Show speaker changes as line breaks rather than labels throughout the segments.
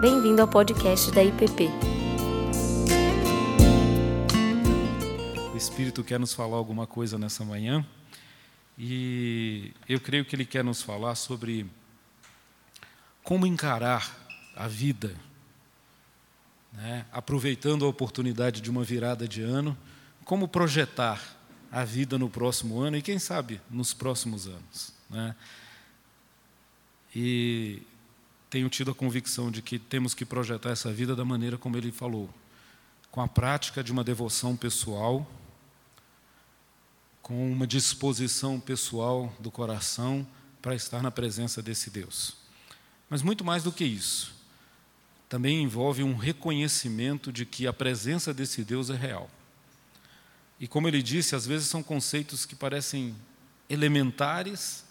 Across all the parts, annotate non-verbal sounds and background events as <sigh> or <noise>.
Bem-vindo ao podcast da IPP.
O Espírito quer nos falar alguma coisa nessa manhã e eu creio que ele quer nos falar sobre como encarar a vida, né? aproveitando a oportunidade de uma virada de ano, como projetar a vida no próximo ano e, quem sabe, nos próximos anos. Né? E tenho tido a convicção de que temos que projetar essa vida da maneira como ele falou, com a prática de uma devoção pessoal, com uma disposição pessoal do coração para estar na presença desse Deus. Mas muito mais do que isso, também envolve um reconhecimento de que a presença desse Deus é real. E como ele disse, às vezes são conceitos que parecem elementares,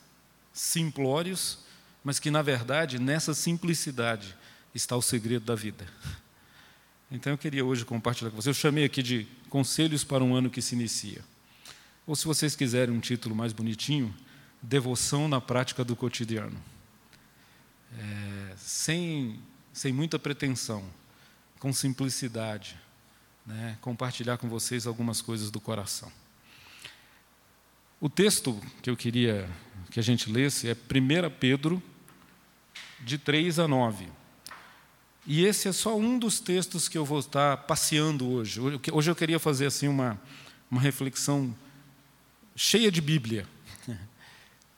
simplórios, mas que, na verdade, nessa simplicidade está o segredo da vida. Então eu queria hoje compartilhar com vocês. Eu chamei aqui de Conselhos para um Ano que se Inicia. Ou, se vocês quiserem um título mais bonitinho, Devoção na Prática do Cotidiano. É, sem, sem muita pretensão, com simplicidade, né, compartilhar com vocês algumas coisas do coração. O texto que eu queria que a gente lesse é 1 Pedro de 3 a 9. E esse é só um dos textos que eu vou estar passeando hoje. Hoje eu queria fazer assim uma, uma reflexão cheia de Bíblia. <laughs>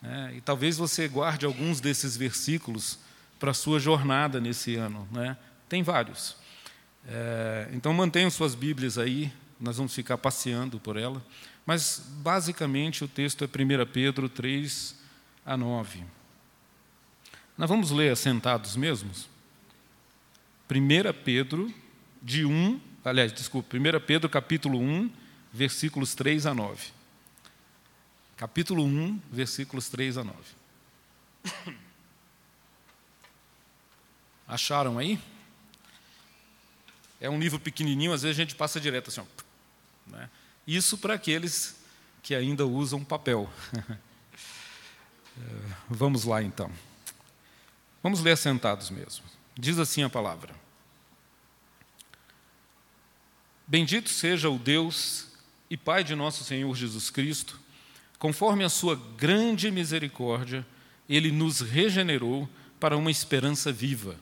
É, e talvez você guarde alguns desses versículos para a sua jornada nesse ano. Né? Tem vários. É, então mantenham suas Bíblias aí, nós vamos ficar passeando por ela. Mas, basicamente, o texto é 1 Pedro 3 a 9. Nós vamos ler assentados mesmos? 1 Pedro, de 1, aliás, desculpa, 1 Pedro capítulo 1, versículos 3 a 9. Capítulo 1, versículos 3 a 9. Acharam aí? É um livro pequenininho, às vezes a gente passa direto assim. Ó, né? Isso para aqueles que ainda usam papel. É, <laughs> vamos lá então. Vamos ler sentados mesmo. Diz assim a palavra: Bendito seja o Deus e Pai de nosso Senhor Jesus Cristo, conforme a sua grande misericórdia, ele nos regenerou para uma esperança viva,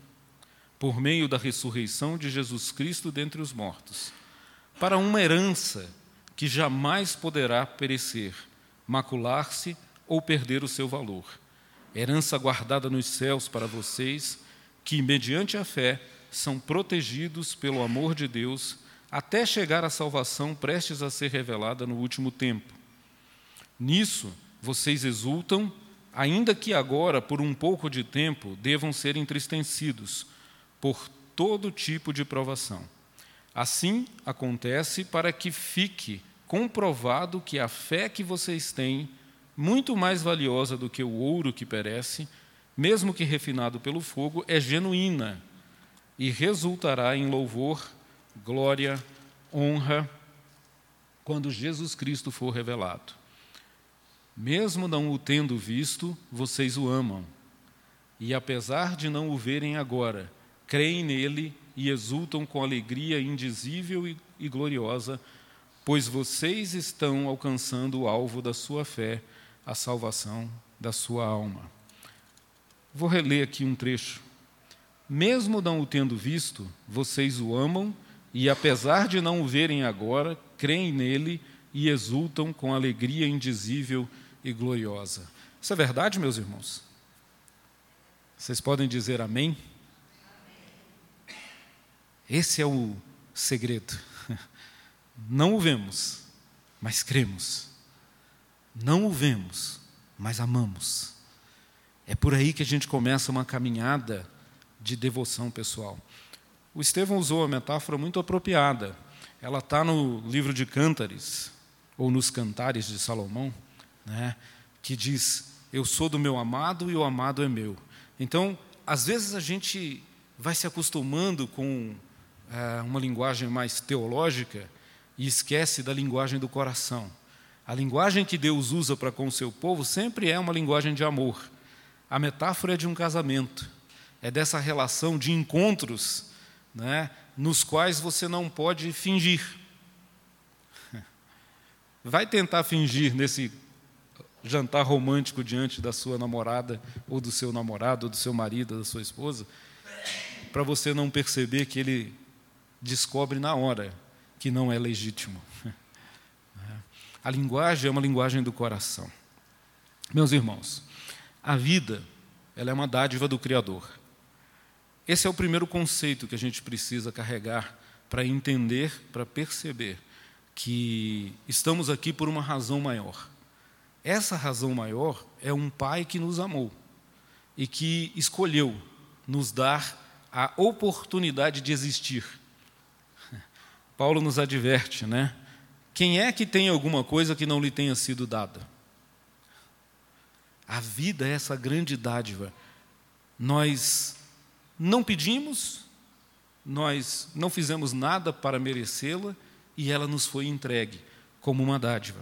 por meio da ressurreição de Jesus Cristo dentre os mortos, para uma herança que jamais poderá perecer, macular-se ou perder o seu valor herança guardada nos céus para vocês, que, mediante a fé, são protegidos pelo amor de Deus até chegar à salvação prestes a ser revelada no último tempo. Nisso vocês exultam, ainda que agora, por um pouco de tempo, devam ser entristecidos por todo tipo de provação. Assim acontece para que fique comprovado que a fé que vocês têm muito mais valiosa do que o ouro que perece, mesmo que refinado pelo fogo, é genuína e resultará em louvor, glória, honra, quando Jesus Cristo for revelado. Mesmo não o tendo visto, vocês o amam. E apesar de não o verem agora, creem nele e exultam com alegria indizível e, gloriosa, pois vocês estão alcançando o alvo da sua fé a salvação da sua alma. Vou reler aqui um trecho. Mesmo não o tendo visto, vocês o amam e, apesar de não o verem agora, creem nele e exultam com alegria indizível e gloriosa. Isso é verdade, meus irmãos? Vocês podem dizer amém? Esse é o segredo. <laughs> Não o vemos, mas cremos. Não o vemos, mas amamos. É por aí que a gente começa uma caminhada de devoção pessoal. O Estevão usou uma metáfora muito apropriada. Ela está no livro de Cântares, ou nos Cantares de Salomão, né, que diz: Eu sou do meu amado e o amado é meu. Então, às vezes a gente vai se acostumando com é, uma linguagem mais teológica e esquece da linguagem do coração. A linguagem que Deus usa para com o seu povo sempre é uma linguagem de amor. A metáfora é de um casamento. É dessa relação de encontros né, nos quais você não pode fingir. <laughs> Vai tentar fingir nesse jantar romântico diante da sua namorada, ou do seu namorado, ou do seu marido, da sua esposa, para você não perceber que ele descobre na hora que não é legítimo. <laughs> A linguagem é uma linguagem do coração. Meus irmãos, a vida ela é uma dádiva do Criador. Esse é o primeiro conceito que a gente precisa carregar para entender, para perceber que estamos aqui por uma razão maior. Essa razão maior é um Pai que nos amou e que escolheu nos dar a oportunidade de existir. <laughs> Paulo nos adverte, né? Quem é que tem alguma coisa que não lhe tenha sido dada? A vida é essa grande dádiva. Nós não pedimos, nós não fizemos nada para merecê-la e ela nos foi entregue como uma dádiva.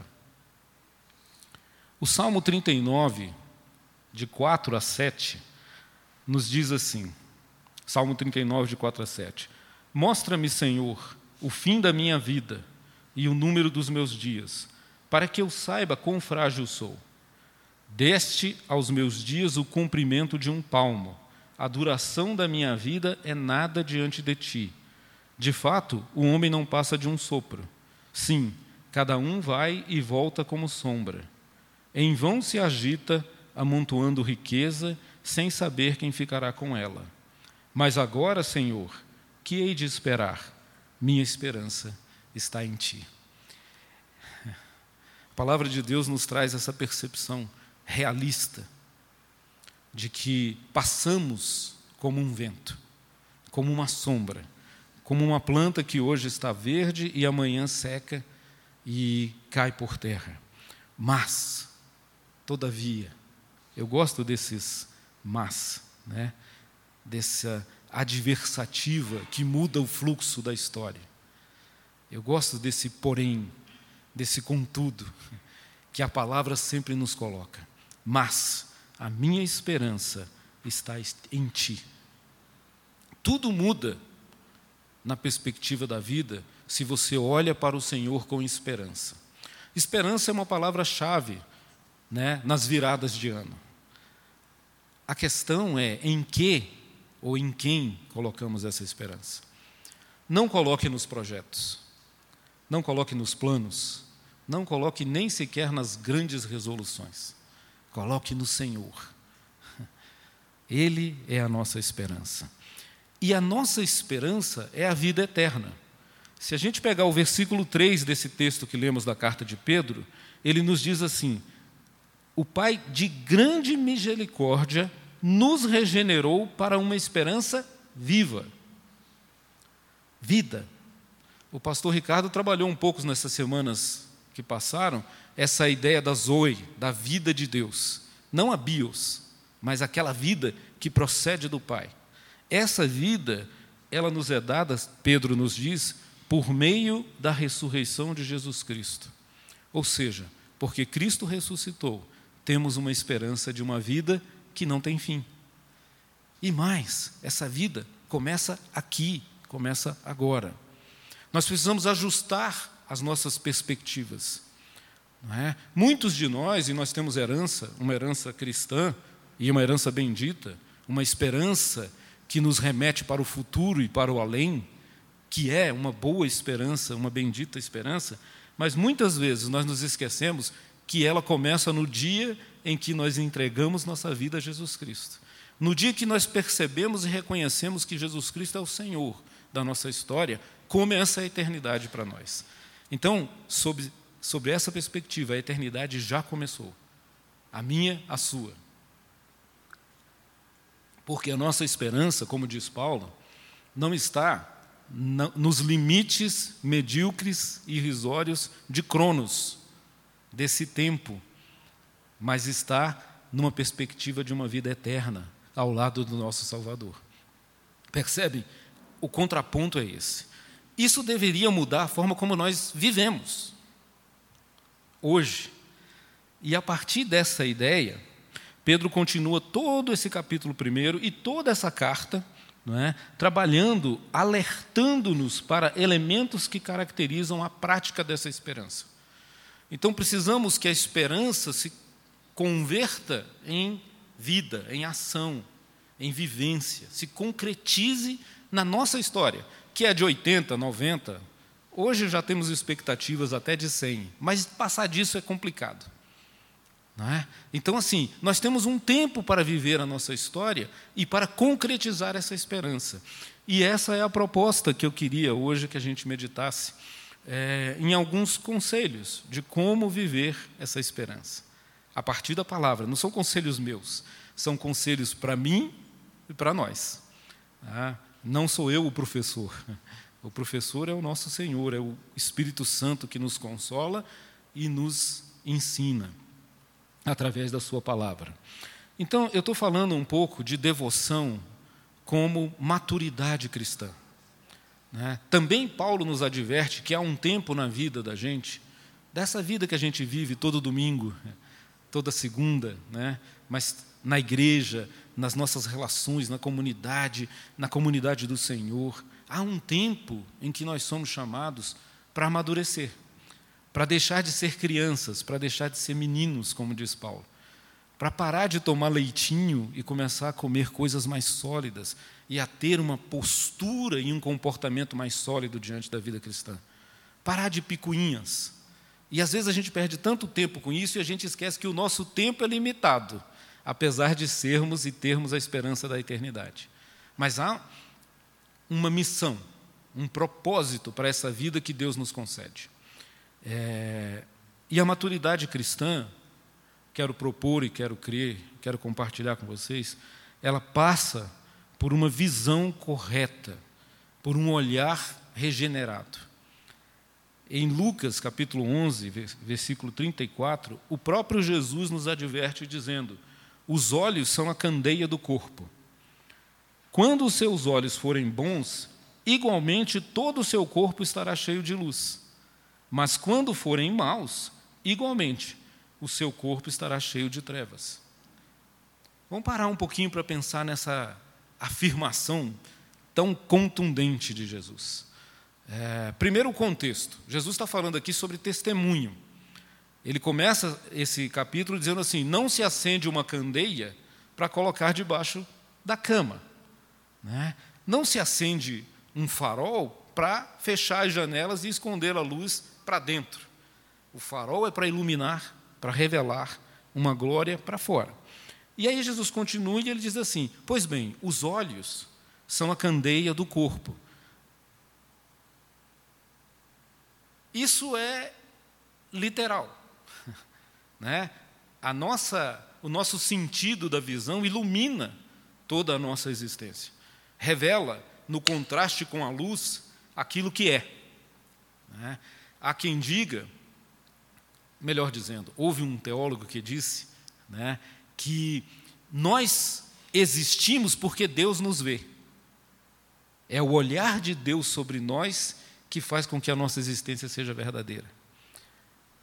O Salmo 39, de 4 a 7, nos diz assim: Salmo 39, de 4 a 7. Mostra-me, Senhor, o fim da minha vida e o número dos meus dias, para que eu saiba quão frágil sou. Deste aos meus dias o cumprimento de um palmo. A duração da minha vida é nada diante de ti. De fato, o homem não passa de um sopro. Sim, cada um vai e volta como sombra. Em vão se agita, amontoando riqueza, sem saber quem ficará com ela. Mas agora, Senhor, que hei de esperar? Minha esperança está em ti. A palavra de Deus nos traz essa percepção realista de que passamos como um vento, como uma sombra, como uma planta que hoje está verde e amanhã seca e cai por terra. Mas, todavia, eu gosto desses mas, né? dessa adversativa que muda o fluxo da história. Eu gosto desse porém, desse contudo, que a palavra sempre nos coloca mas a minha esperança está em ti. Tudo muda na perspectiva da vida se você olha para o Senhor com esperança. Esperança é uma palavra-chave né, nas viradas de ano. A questão é em que ou em quem colocamos essa esperança. Não coloque nos projetos, não coloque nos planos, não coloque nem sequer nas grandes resoluções. Coloque no Senhor. <laughs> Ele é a nossa esperança. E a nossa esperança é a vida eterna. Se a gente pegar o versículo 3 desse texto que lemos da carta de Pedro, ele nos diz assim: O Pai de grande misericórdia nos regenerou para uma esperança viva. Vida. O pastor Ricardo trabalhou um pouco nessas semanas que passaram essa ideia da Zoe, da vida de Deus. Não a bios, mas aquela vida que procede do Pai. Essa vida, ela nos é dada, Pedro nos diz, por meio da ressurreição de Jesus Cristo. Ou seja, porque Cristo ressuscitou, temos uma esperança de uma vida que não tem fim. E mais, essa vida começa aqui, começa agora. Nós precisamos ajustar as nossas perspectivas. É? Muitos de nós, e nós temos herança, uma herança cristã e uma herança bendita, uma esperança que nos remete para o futuro e para o além, que é uma boa esperança, uma bendita esperança, mas muitas vezes nós nos esquecemos que ela começa no dia em que nós entregamos nossa vida a Jesus Cristo. No dia que nós percebemos e reconhecemos que Jesus Cristo é o Senhor da nossa história, começa a eternidade para nós. Então, sob sobre essa perspectiva, a eternidade já começou. A minha, a sua. Porque a nossa esperança, como diz Paulo, não está nos limites medíocres e irrisórios de Cronos, desse tempo, mas está numa perspectiva de uma vida eterna ao lado do nosso Salvador. Percebe? O contraponto é esse. Isso deveria mudar a forma como nós vivemos hoje. E a partir dessa ideia, Pedro continua todo esse capítulo primeiro e toda essa carta, é, trabalhando, alertando-nos para elementos que caracterizam a prática dessa esperança. Então precisamos que a esperança se converta em vida, em ação, em vivência, se concretize na nossa história, que é de 80, 90. Hoje já temos expectativas até de 100, mas passar disso é complicado. É? Então, assim, nós temos um tempo para viver a nossa história e para concretizar essa esperança. E essa é a proposta que eu queria hoje que a gente meditasse é, em alguns conselhos de como viver essa esperança. A partir da palavra, não são conselhos meus, são conselhos para mim e para nós. Tá? Não sou eu o professor. O professor é o nosso Senhor, é o Espírito Santo que nos consola e nos ensina através da Sua palavra. Então, eu estou falando um pouco de devoção como maturidade cristã. Né? Também Paulo nos adverte que há um tempo na vida da gente, dessa vida que a gente vive todo domingo, toda segunda, né? mas na igreja, nas nossas relações, na comunidade, na comunidade do Senhor, há um tempo em que nós somos chamados para amadurecer para deixar de ser crianças, para deixar de ser meninos, como diz Paulo, para parar de tomar leitinho e começar a comer coisas mais sólidas e a ter uma postura e um comportamento mais sólido diante da vida cristã. Parar de picuinhas. E às vezes a gente perde tanto tempo com isso e a gente esquece que o nosso tempo é limitado, apesar de sermos e termos a esperança da eternidade. Mas há uma missão, um propósito para essa vida que Deus nos concede. É, e a maturidade cristã, quero propor e quero crer, quero compartilhar com vocês, ela passa por uma visão correta, por um olhar regenerado. Em Lucas capítulo 11, versículo 34, o próprio Jesus nos adverte dizendo: Os olhos são a candeia do corpo. Quando os seus olhos forem bons, igualmente todo o seu corpo estará cheio de luz. Mas quando forem maus, igualmente, o seu corpo estará cheio de trevas. Vamos parar um pouquinho para pensar nessa afirmação tão contundente de Jesus. É, primeiro, o contexto. Jesus está falando aqui sobre testemunho. Ele começa esse capítulo dizendo assim: Não se acende uma candeia para colocar debaixo da cama. Né? Não se acende um farol para fechar as janelas e esconder a luz para dentro. O farol é para iluminar, para revelar uma glória para fora. E aí Jesus continua e ele diz assim: Pois bem, os olhos são a candeia do corpo. Isso é literal. Né? A nossa, o nosso sentido da visão ilumina toda a nossa existência. Revela, no contraste com a luz, aquilo que é. Né? Há quem diga, melhor dizendo, houve um teólogo que disse né, que nós existimos porque Deus nos vê. É o olhar de Deus sobre nós que faz com que a nossa existência seja verdadeira.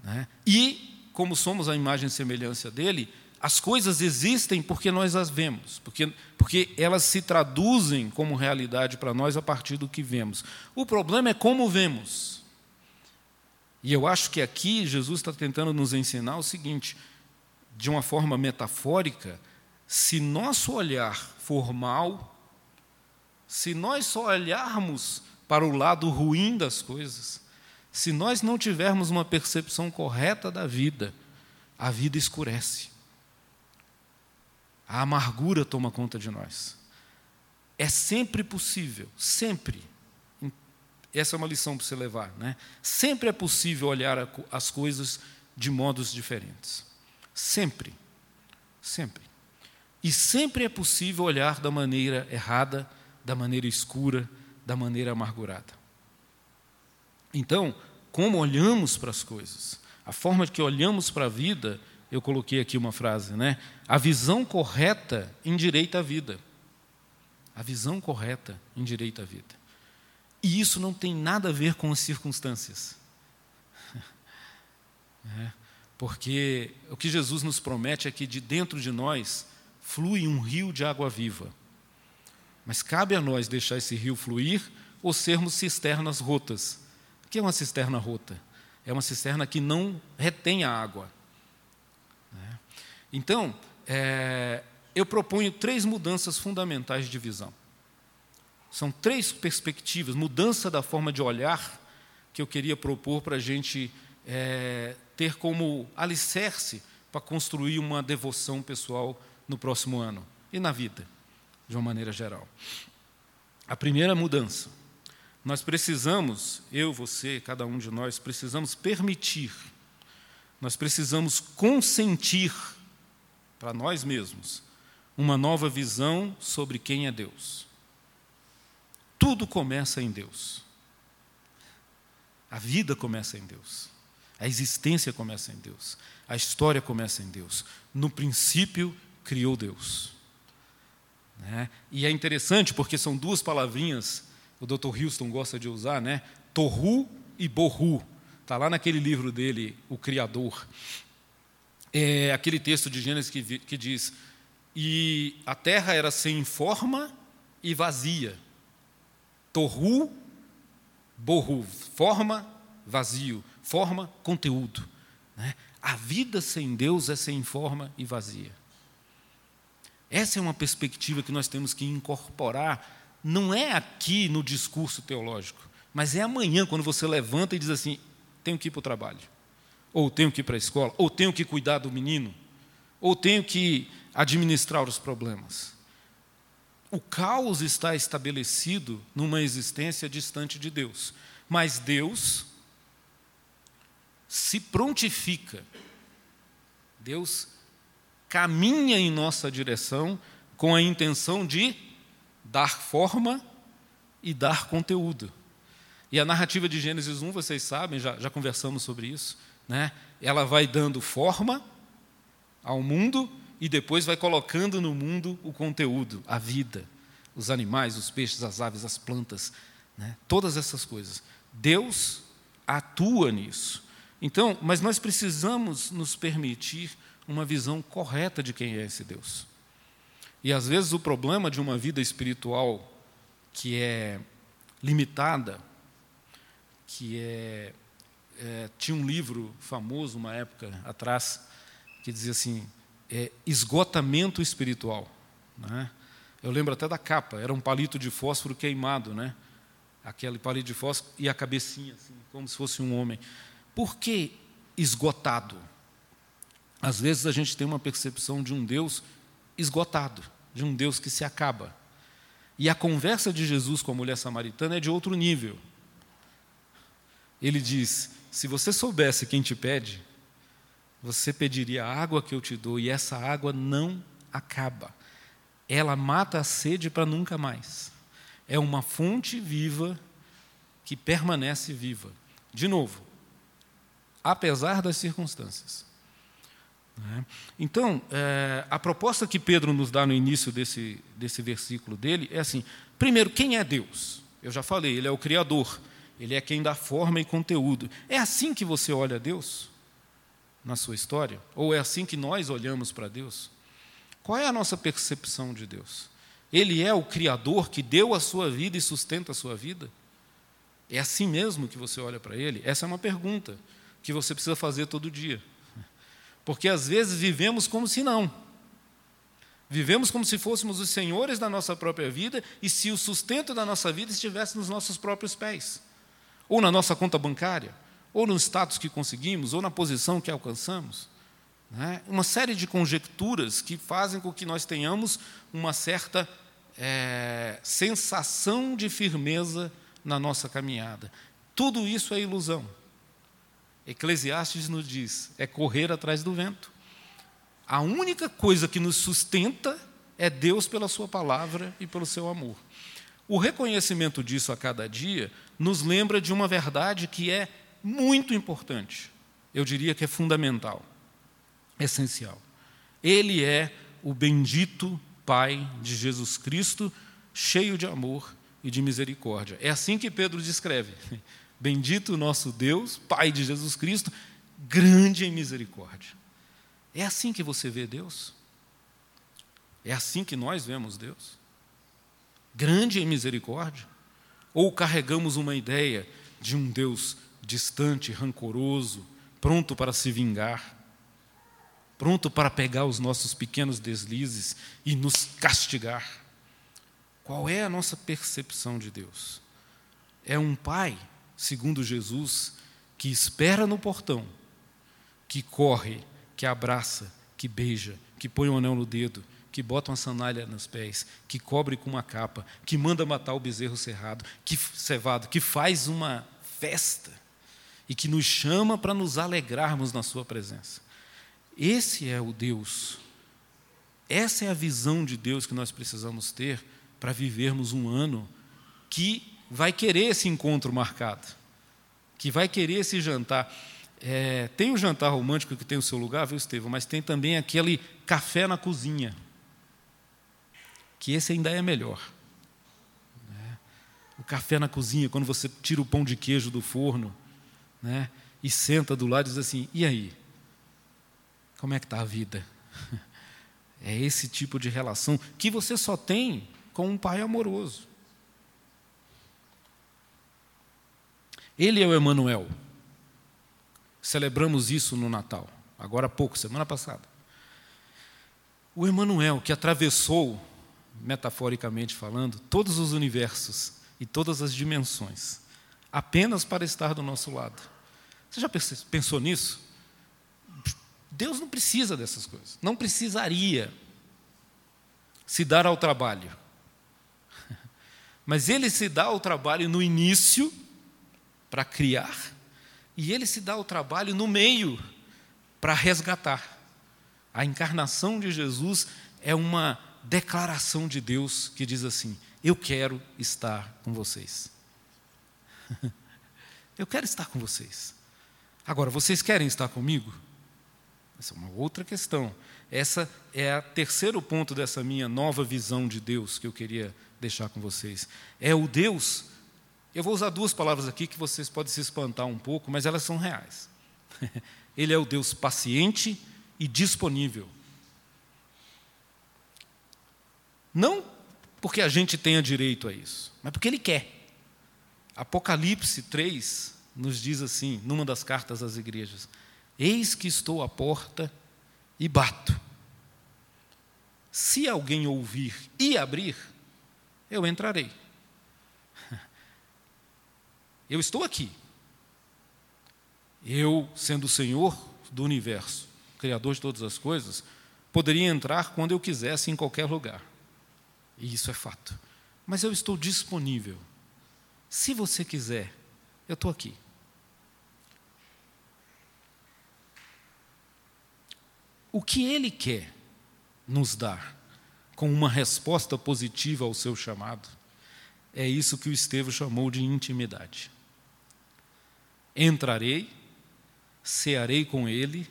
Né? E, como somos a imagem e semelhança dele, as coisas existem porque nós as vemos, porque, porque elas se traduzem como realidade para nós a partir do que vemos. O problema é como vemos. E eu acho que aqui Jesus está tentando nos ensinar o seguinte, de uma forma metafórica, se nosso olhar for mal, se nós só olharmos para o lado ruim das coisas, se nós não tivermos uma percepção correta da vida, a vida escurece. A amargura toma conta de nós. É sempre possível, sempre, essa é uma lição para você levar. Né? Sempre é possível olhar as coisas de modos diferentes. Sempre. Sempre. E sempre é possível olhar da maneira errada, da maneira escura, da maneira amargurada. Então, como olhamos para as coisas, a forma que olhamos para a vida, eu coloquei aqui uma frase, né? A visão correta endireita a vida. A visão correta endireita a vida. E isso não tem nada a ver com as circunstâncias. <laughs> É. Porque o que Jesus nos promete é que de dentro de nós flui um rio de água viva. Mas cabe a nós deixar esse rio fluir ou sermos cisternas rotas. Que é uma cisterna rota? É uma cisterna que não retém a água. Né? Então, é, eu proponho três mudanças fundamentais de visão. São três perspectivas, mudança da forma de olhar que eu queria propor para a gente é, ter como alicerce para construir uma devoção pessoal no próximo ano e na vida, de uma maneira geral. A primeira mudança. Nós precisamos, eu, você, cada um de nós, precisamos permitir, nós precisamos consentir para nós mesmos uma nova visão sobre quem é Deus. Tudo começa em Deus. A vida começa em Deus. A existência começa em Deus. A história começa em Deus. No princípio, criou Deus. Né? E é interessante porque são duas palavrinhas, o Dr. Houston gosta de usar, né? Torru e Borru. Está lá naquele livro dele, O Criador. É aquele texto de Gênesis que, que diz: E a terra era sem forma e vazia. Torru, Borru. Forma, vazio forma, conteúdo. Né? A vida sem Deus é sem forma e vazia. Essa é uma perspectiva que nós temos que incorporar, não é aqui no discurso teológico, mas é amanhã, quando você levanta e diz assim: tenho que ir para o trabalho, ou tenho que ir para a escola, ou tenho que cuidar do menino, ou tenho que administrar os problemas. O caos está estabelecido numa existência distante de Deus, mas Deus se prontifica. Deus caminha em nossa direção com a intenção de dar forma e dar conteúdo. E a narrativa de Gênesis 1, vocês sabem, já, já conversamos sobre isso, né? ela vai dando forma ao mundo e depois vai colocando no mundo o conteúdo, a vida, os animais, os peixes, as aves, as plantas, né? todas essas coisas. Deus atua nisso. Então, mas nós precisamos nos permitir uma visão correta de quem é esse Deus. E às vezes o problema de uma vida espiritual que é limitada, que é, é tinha um livro famoso uma época atrás que dizia assim é, esgotamento espiritual, né? Eu lembro até da capa, era um palito de fósforo queimado, né? Aquele palito de fósforo e a cabecinha, assim, como se fosse um homem. Por que esgotado? Às vezes a gente tem uma percepção de um Deus esgotado, de um Deus que se acaba. E a conversa de Jesus com a mulher samaritana é de outro nível. Ele diz: Se você soubesse quem te pede, você pediria a água que eu te dou, e essa água não acaba. Ela mata a sede para nunca mais. É uma fonte viva que permanece viva. De novo, apesar das circunstâncias. Né? Então, é, a proposta que Pedro nos dá no início desse, desse versículo dele é assim: primeiro, quem é Deus? Eu já falei, ele é o Criador, ele é quem dá forma e conteúdo. É assim que você olha a Deus na sua história? Ou é assim que nós olhamos para Deus? Qual é a nossa percepção de Deus? Ele é o Criador que deu a sua vida e sustenta a sua vida? É assim mesmo que você olha para Ele? Essa é uma pergunta que você precisa fazer todo dia. Porque às vezes vivemos como se não. Vivemos como se fôssemos os senhores da nossa própria vida e se o sustento da nossa vida estivesse nos nossos próprios pés, ou na nossa conta bancária, ou no status que conseguimos, ou na posição que alcançamos. Né? Uma série de conjecturas que fazem com que nós tenhamos uma certa é, sensação de firmeza na nossa caminhada. Tudo isso é ilusão. Eclesiastes nos diz: é correr atrás do vento. A única coisa que nos sustenta é Deus pela Sua palavra e pelo seu amor. O reconhecimento disso a cada dia nos lembra de uma verdade que é muito importante. Eu diria que é fundamental, essencial. Ele é o bendito Pai de Jesus Cristo, cheio de amor e de misericórdia. É assim que Pedro descreve. Bendito nosso Deus, Pai de Jesus Cristo, grande em misericórdia. É assim que você vê Deus? É assim que nós vemos Deus? Grande em misericórdia? Ou carregamos uma ideia de um Deus distante, rancoroso, pronto para se vingar, pronto para pegar os nossos pequenos deslizes e nos castigar? Qual é a nossa percepção de Deus? É um pai, segundo Jesus, que espera no portão, que corre, que abraça, que beija, que põe um anel no dedo, que bota uma sandália nos pés, que cobre com uma capa, que manda matar o bezerro cerrado, que cevado, que faz uma festa e que nos chama para nos alegrarmos na sua presença. Esse é o Deus. Essa é a visão de Deus que nós precisamos ter para vivermos um ano que vai querer esse encontro marcado, que vai querer esse jantar. É, tem o jantar romântico que tem o seu lugar, viu, Estevão? Mas tem também aquele café na cozinha, que esse ainda é melhor. Né? O café na cozinha, quando você tira o pão de queijo do forno né? e senta do lado e diz assim: e aí? Como é que está a vida? <laughs> É esse tipo de relação que você só tem com um pai amoroso. Ele é o Emanuel. Celebramos isso no Natal, agora há pouco, semana passada. O Emanuel que atravessou, metaforicamente falando, todos os universos e todas as dimensões, apenas para estar do nosso lado. Você já pensou nisso? Deus não precisa dessas coisas, não precisaria se dar ao trabalho <laughs> mas ele se dá o trabalho no início para criar, e ele se dá o trabalho no meio para resgatar. A encarnação de Jesus é uma declaração de Deus que diz assim: Eu quero estar com vocês. <laughs> Eu quero estar com vocês. Agora, vocês querem estar comigo? Essa é uma outra questão. Essa é o terceiro ponto dessa minha nova visão de Deus que eu queria deixar com vocês. É o Deus. Eu vou usar duas palavras aqui que vocês podem se espantar um pouco, mas elas são reais. <laughs> Ele é o Deus paciente e disponível. Não porque a gente tenha direito a isso, mas porque Ele quer. Apocalipse 3 nos diz assim, numa das cartas às igrejas: Eis que estou à porta e bato. Se alguém ouvir e abrir, eu entrarei. Eu estou aqui. Eu, sendo o Senhor do universo, Criador de todas as coisas, poderia entrar quando eu quisesse em qualquer lugar. E isso é fato. Mas eu estou disponível. Se você quiser, eu estou aqui. O que Ele quer nos dar com uma resposta positiva ao seu chamado. É isso que o Estevão chamou de intimidade. Entrarei, cearei com ele,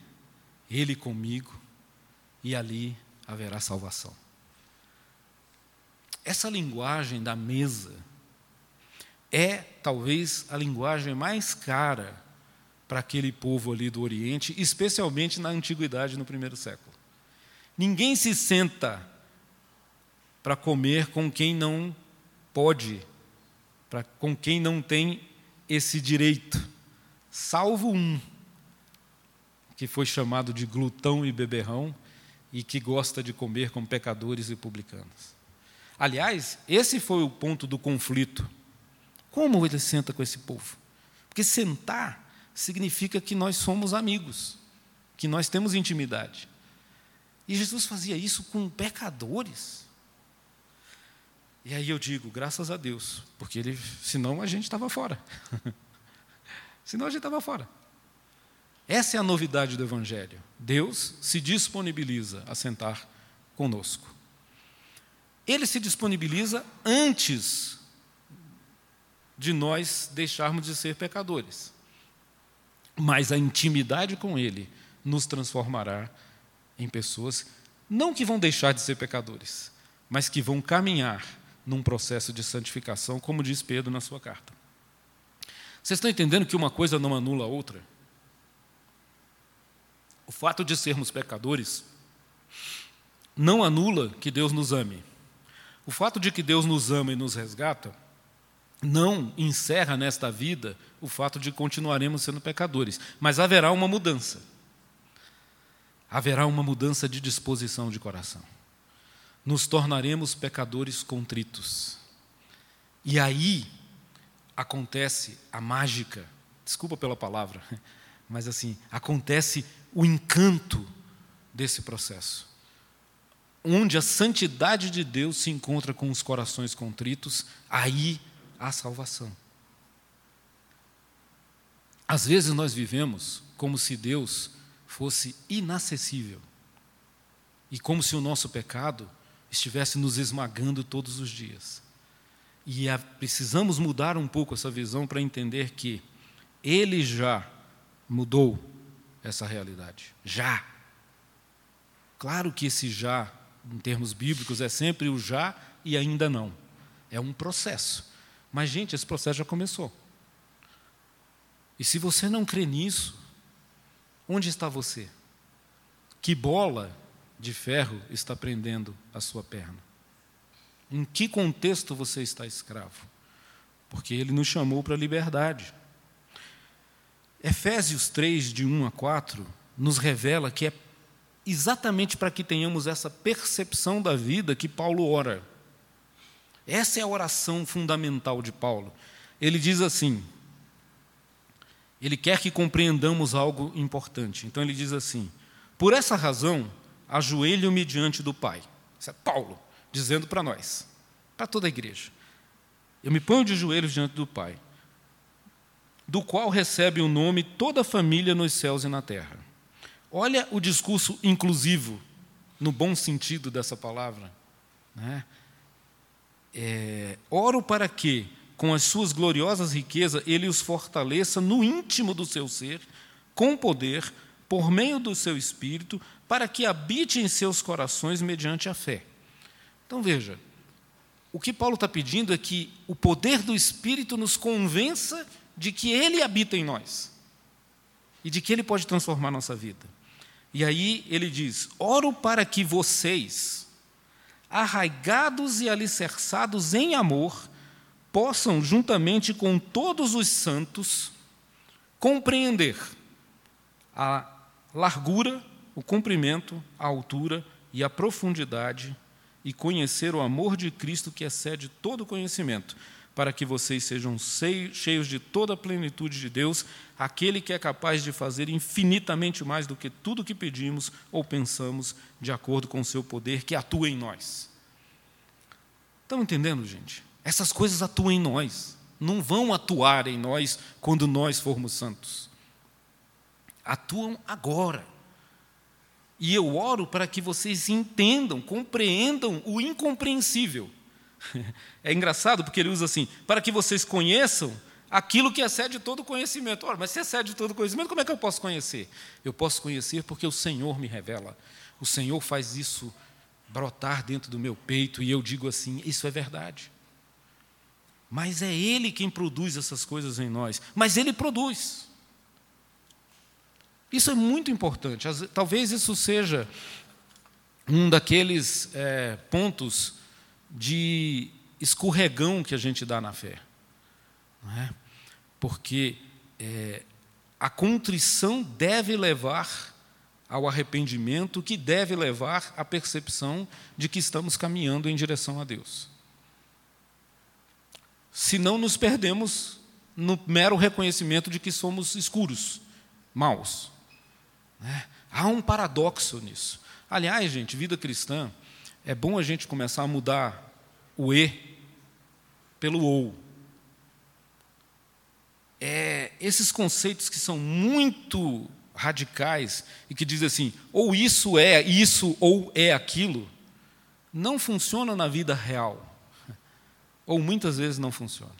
ele comigo, e ali haverá salvação. Essa linguagem da mesa é talvez a linguagem mais cara para aquele povo ali do Oriente, especialmente na antiguidade, no primeiro século. Ninguém se senta para comer com quem não pode, pra, com quem não tem esse direito, salvo um, que foi chamado de glutão e beberrão e que gosta de comer com pecadores e publicanos. Aliás, esse foi o ponto do conflito. Como ele senta com esse povo? Porque sentar significa que nós somos amigos, que nós temos intimidade. E Jesus fazia isso com pecadores. E aí eu digo, graças a Deus, porque ele, senão a gente estava fora. <laughs> senão a gente estava fora. Essa é a novidade do Evangelho. Deus se disponibiliza a sentar conosco. Ele se disponibiliza antes de nós deixarmos de ser pecadores. Mas a intimidade com Ele nos transformará em pessoas, não que vão deixar de ser pecadores, mas que vão caminhar num processo de santificação, como diz Pedro na sua carta. Vocês estão entendendo que uma coisa não anula a outra? O fato de sermos pecadores não anula que Deus nos ame. O fato de que Deus nos ama e nos resgata não encerra nesta vida o fato de continuaremos sendo pecadores, mas haverá uma mudança. Haverá uma mudança de disposição de coração. Nos tornaremos pecadores contritos. E aí acontece a mágica, desculpa pela palavra, <laughs> mas assim, acontece o encanto desse processo. Onde a santidade de Deus se encontra com os corações contritos, aí há salvação. Às vezes nós vivemos como se Deus fosse inacessível e como se o nosso pecado estivesse nos esmagando todos os dias. E precisamos mudar um pouco essa visão para entender que Ele já mudou essa realidade. Já. Claro que esse já, em termos bíblicos, é sempre o já e ainda não. É um processo. Mas, gente, esse processo já começou. E se você não crê nisso, onde está você? Que bola de ferro está prendendo a sua perna? Em que contexto você está escravo? Porque ele nos chamou para a liberdade. Efésios 3, de 1 a 4, nos revela que é exatamente para que tenhamos essa percepção da vida que Paulo ora. Essa é a oração fundamental de Paulo. Ele diz assim: ele quer que compreendamos algo importante. Então ele diz assim: por essa razão, ajoelho-me diante do Pai. Isso é Paulo dizendo para nós, para toda a igreja. Eu me ponho de joelhos diante do Pai, do qual recebe o nome toda a família nos céus e na terra. Olha o discurso inclusivo, no bom sentido dessa palavra. Né? É, oro para que, com as suas gloriosas riquezas, ele os fortaleça no íntimo do seu ser, com poder, por meio do seu espírito, para que habite em seus corações mediante a fé. Então veja, o que Paulo está pedindo é que o poder do Espírito nos convença de que Ele habita em nós e de que Ele pode transformar nossa vida. E aí ele diz: Oro para que vocês, arraigados e alicerçados em amor, possam, juntamente com todos os santos, compreender a largura, o comprimento, a altura e a profundidade e conhecer o amor de Cristo que excede todo conhecimento, para que vocês sejam cheios de toda a plenitude de Deus, aquele que é capaz de fazer infinitamente mais do que tudo que pedimos ou pensamos, de acordo com o seu poder que atua em nós. Estão entendendo, gente? Essas coisas atuam em nós, não vão atuar em nós quando nós formos santos. Atuam agora. E eu oro para que vocês entendam, compreendam o incompreensível. <laughs> É engraçado porque ele usa assim: para que vocês conheçam aquilo que excede todo conhecimento. Ora, mas se excede todo conhecimento, como é que eu posso conhecer? Eu posso conhecer porque o Senhor me revela. O Senhor faz isso brotar dentro do meu peito e eu digo assim: isso é verdade. Mas é Ele quem produz essas coisas em nós. Mas Ele produz. Isso é muito importante. Talvez isso seja um daqueles é, pontos de escorregão que a gente dá na fé. Não é? Porque é, a contrição deve levar ao arrependimento, que deve levar à percepção de que estamos caminhando em direção a Deus. Senão nos perdemos no mero reconhecimento de que somos escuros, maus. Né? Há um paradoxo nisso. Aliás, gente, vida cristã, é bom a gente começar a mudar o E pelo OU. É, esses conceitos que são muito radicais e que dizem assim, ou isso é isso ou é aquilo, não funcionam na vida real <laughs> ou muitas vezes não funciona.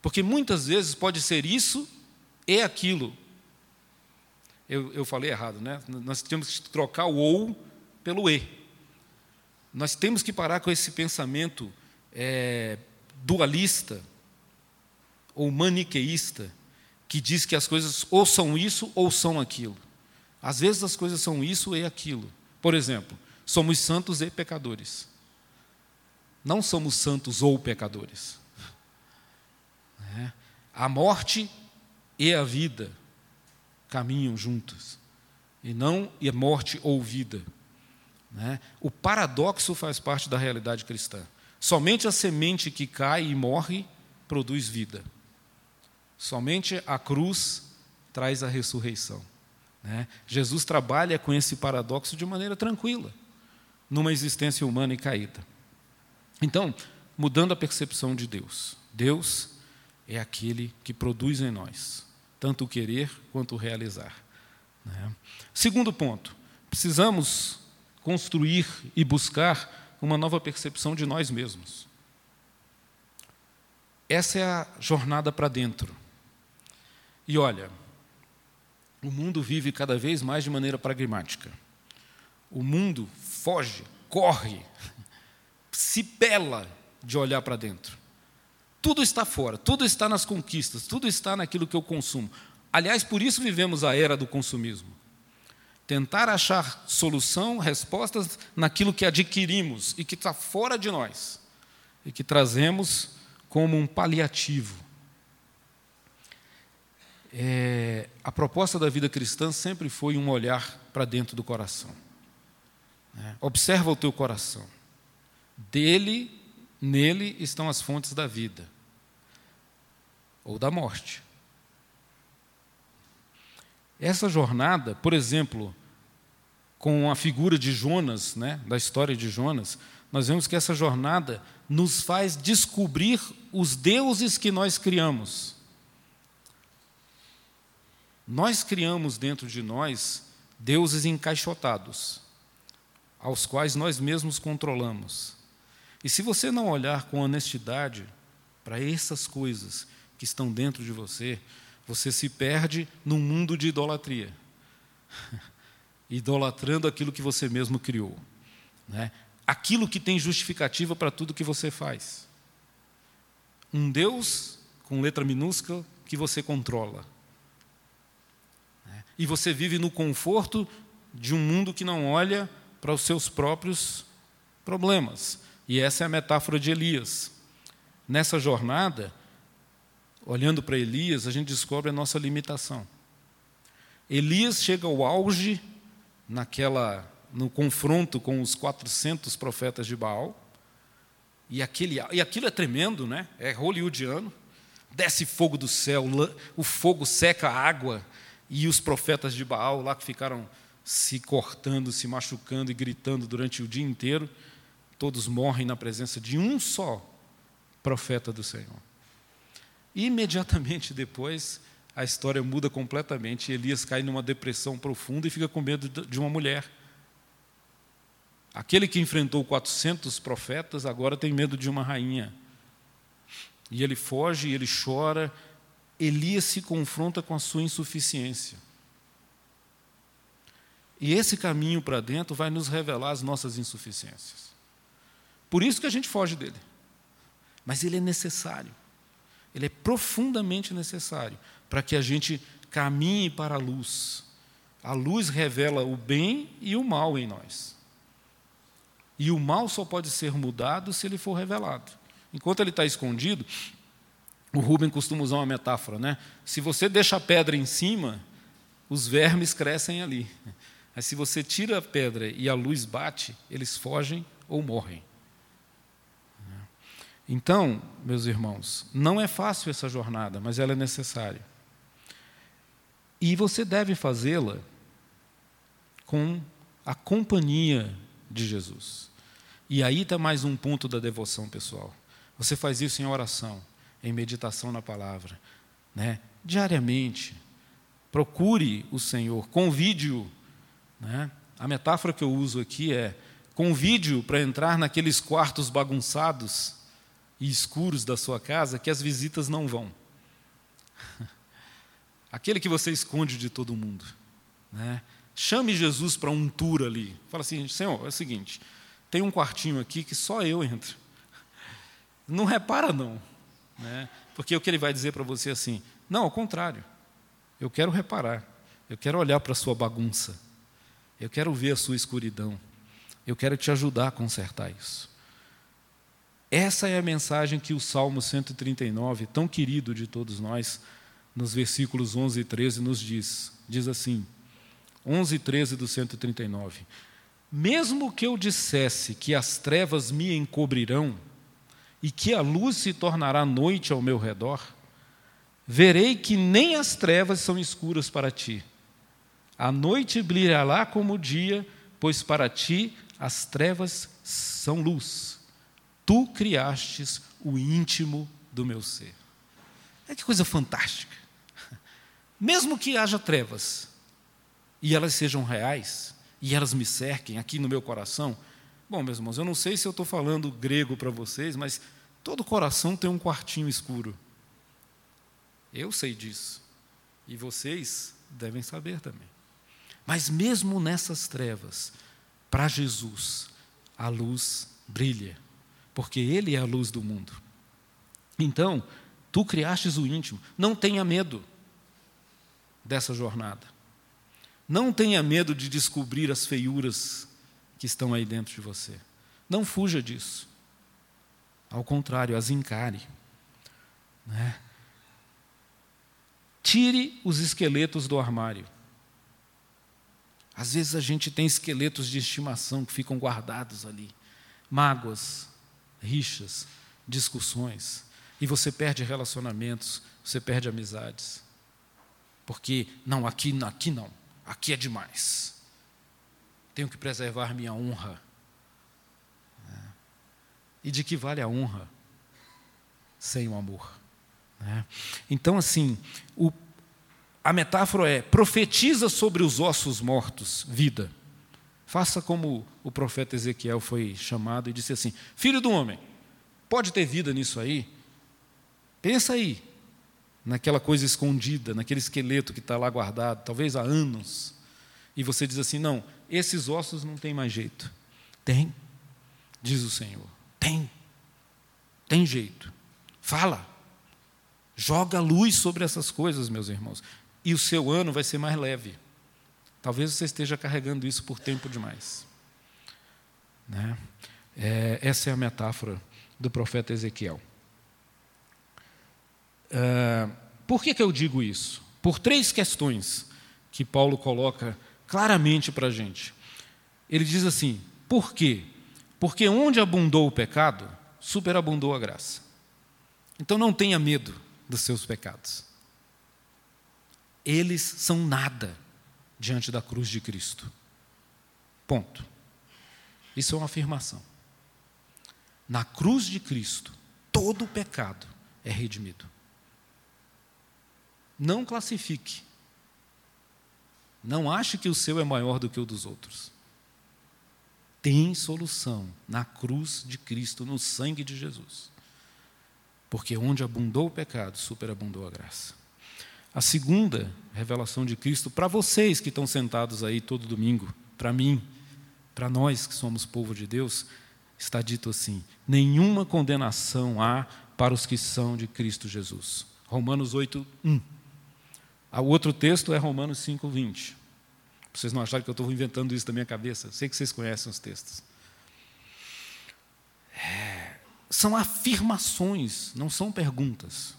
Porque muitas vezes pode ser isso e aquilo. Eu, eu falei errado, né? Nós temos que trocar o ou pelo e. Nós temos que parar com esse pensamento é, dualista ou maniqueísta, que diz que as coisas ou são isso ou são aquilo. Às vezes as coisas são isso e aquilo. Por exemplo, somos santos e pecadores. Não somos santos ou pecadores. <laughs> É. A morte e a vida caminham juntos, e não e a morte ou vida. Né? O paradoxo faz parte da realidade cristã. Somente a semente que cai e morre produz vida. Somente a cruz traz a ressurreição. Né? Jesus trabalha com esse paradoxo de maneira tranquila, numa existência humana e caída. Então, mudando a percepção de Deus, Deus é aquele que produz em nós, tanto o querer quanto o realizar. Né? Segundo ponto, precisamos construir e buscar uma nova percepção de nós mesmos. Essa é a jornada para dentro. E olha, o mundo vive cada vez mais de maneira pragmática. O mundo foge, corre, <laughs> se pela de olhar para dentro. Tudo está fora, tudo está nas conquistas, tudo está naquilo que eu consumo. Aliás, por isso vivemos a era do consumismo. Tentar achar solução, respostas naquilo que adquirimos e que está fora de nós e que trazemos como um paliativo. É, a proposta da vida cristã sempre foi um olhar para dentro do coração. É, observa o teu coração. Dele, nele estão as fontes da vida ou da morte. Essa jornada, por exemplo, com a figura de Jonas, né, da história de Jonas, nós vemos que essa jornada nos faz descobrir os deuses que nós criamos. Nós criamos dentro de nós deuses encaixotados, aos quais nós mesmos controlamos. E se você não olhar com honestidade para essas coisas que estão dentro de você, você se perde num mundo de idolatria, <laughs> idolatrando aquilo que você mesmo criou, né? aquilo que tem justificativa para tudo que você faz. Um Deus com letra minúscula que você controla. Né? E você vive no conforto de um mundo que não olha para os seus próprios problemas. E essa é a metáfora de Elias. Nessa jornada, olhando para Elias, a gente descobre a nossa limitação. Elias chega ao auge naquela no confronto com os 400 profetas de Baal. E, aquele, e aquilo é tremendo, né? É hollywoodiano. Desce fogo do céu, o fogo seca a água, e os profetas de Baal lá que ficaram se cortando, se machucando e gritando durante o dia inteiro todos morrem na presença de um só profeta do Senhor. Imediatamente depois, a história muda completamente. Elias cai numa depressão profunda e fica com medo de uma mulher. Aquele que enfrentou 400 profetas agora tem medo de uma rainha. E ele foge, ele chora. Elias se confronta com a sua insuficiência. E esse caminho para dentro vai nos revelar as nossas insuficiências. Por isso que a gente foge dele. Mas ele é necessário. Ele é profundamente necessário para que a gente caminhe para a luz. A luz revela o bem e o mal em nós. E o mal só pode ser mudado se ele for revelado. Enquanto ele está escondido, o Rubem costuma usar uma metáfora, né? Se você deixa a pedra em cima, os vermes crescem ali. Mas se você tira a pedra e a luz bate, eles fogem ou morrem. Então, meus irmãos, não é fácil essa jornada, mas ela é necessária. E você deve fazê-la com a companhia de Jesus. E aí está mais um ponto da devoção pessoal. Você faz isso em oração, em meditação na palavra, né? diariamente. Procure o Senhor, convide-o. Né? A metáfora que eu uso aqui é: convide-o para entrar naqueles quartos bagunçados e escuros da sua casa que as visitas não vão. <laughs> Aquele que você esconde de todo mundo. Né? Chame Jesus para um tour ali. Fala assim: Senhor, é o seguinte, tem um quartinho aqui que só eu entro. <laughs> Não repara, não. Né? Porque o que ele vai dizer para você é assim: não, ao contrário, eu quero reparar. Eu quero olhar para a sua bagunça. Eu quero ver a sua escuridão. Eu quero te ajudar a consertar isso. Essa é a mensagem que o Salmo 139, tão querido de todos nós, nos versículos 11 e 13, nos diz. Diz assim, 11 e 13 do 139. Mesmo que eu dissesse que as trevas me encobrirão e que a luz se tornará noite ao meu redor, verei que nem as trevas são escuras para ti. A noite brilhará como o dia, pois para ti as trevas são luz. Tu criastes o íntimo do meu ser. É que coisa fantástica. Mesmo que haja trevas, e elas sejam reais, e elas me cerquem aqui no meu coração. Bom, meus irmãos, eu não sei se eu estou falando grego para vocês, mas todo coração tem um quartinho escuro. Eu sei disso. E vocês devem saber também. Mas mesmo nessas trevas, para Jesus, a luz brilha porque Ele é a luz do mundo. Então, tu criastes o íntimo, não tenha medo dessa jornada. Não tenha medo de descobrir as feiuras que estão aí dentro de você. Não fuja disso. Ao contrário, as encare. Né? Tire os esqueletos do armário. Às vezes a gente tem esqueletos de estimação que ficam guardados ali. Mágoas, rixas, discussões, e você perde relacionamentos, você perde amizades. Porque, não, aqui, aqui não, aqui é demais. Tenho que preservar minha honra. É. E de que vale a honra sem o amor? É. Então, assim, o, a metáfora é: profetiza sobre os ossos mortos vida. Faça como o profeta Ezequiel foi chamado e disse assim: Filho do homem, pode ter vida nisso aí? Pensa aí, naquela coisa escondida, naquele esqueleto que está lá guardado, talvez há anos. E você diz assim: Não, esses ossos não têm mais jeito. Tem, diz o Senhor. Tem. Tem jeito. Fala. Joga luz sobre essas coisas, meus irmãos. E o seu ano vai ser mais leve. Talvez você esteja carregando isso por tempo demais. Né? É, essa é a metáfora do profeta Ezequiel. É, por que, que eu digo isso? Por três questões que Paulo coloca claramente para a gente. Ele diz assim: por quê? Porque onde abundou o pecado, superabundou a graça. Então não tenha medo dos seus pecados. Eles são nada diante da cruz de Cristo. Ponto. Isso é uma afirmação. Na cruz de Cristo, todo o pecado é redimido. Não classifique. Não ache que o seu é maior do que o dos outros. Tem solução na cruz de Cristo, no sangue de Jesus. Porque onde abundou o pecado, superabundou a graça. A segunda revelação de Cristo para vocês que estão sentados aí todo domingo, para mim, para nós que somos povo de Deus, está dito assim: nenhuma condenação há para os que são de Cristo Jesus. Romanos 8, 1. O outro texto é Romanos 5, 20. Vocês não acharem que eu estou inventando isso da minha cabeça? Sei que vocês conhecem os textos. É, são afirmações, não são perguntas.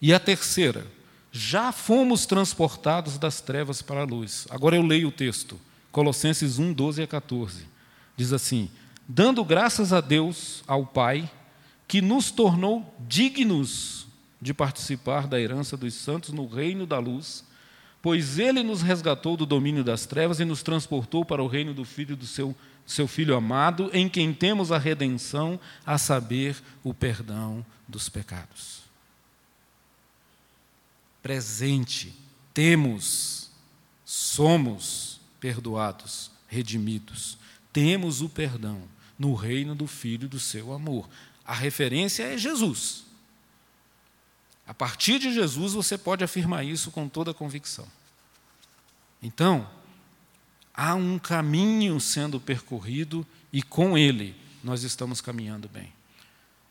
E a terceira, já fomos transportados das trevas para a luz. Agora eu leio o texto, Colossenses 1, 12 a 14. Diz assim: Dando graças a Deus, ao Pai, que nos tornou dignos de participar da herança dos santos no reino da luz, pois ele nos resgatou do domínio das trevas e nos transportou para o reino do Filho do seu, seu Filho amado, em quem temos a redenção, a saber, o perdão dos pecados presente, temos, somos perdoados, redimidos, temos o perdão no reino do Filho do seu amor. A referência é Jesus. A partir de Jesus você pode afirmar isso com toda convicção. Então, há um caminho sendo percorrido e com ele nós estamos caminhando bem.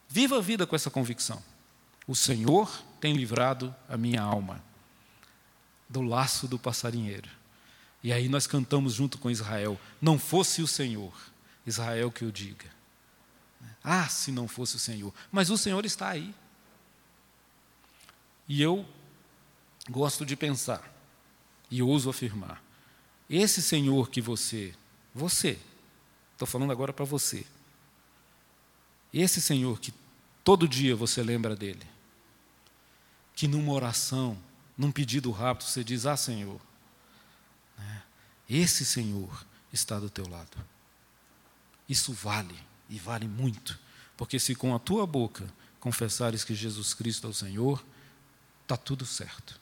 Viva a vida com essa convicção. O Senhor tem livrado a minha alma. do laço do passarinheiro. E aí nós cantamos junto com Israel: Não fosse o Senhor, Israel que eu diga. Ah, se não fosse o Senhor. Mas o Senhor está aí. E eu gosto de pensar, e ouso afirmar: esse Senhor que você, você, estou falando agora para você, esse Senhor que todo dia você lembra dele, que numa oração, num pedido rápido, você diz: Ah, Senhor, esse Senhor está do teu lado. Isso vale, e vale muito, porque se com a tua boca confessares que Jesus Cristo é o Senhor, está tudo certo.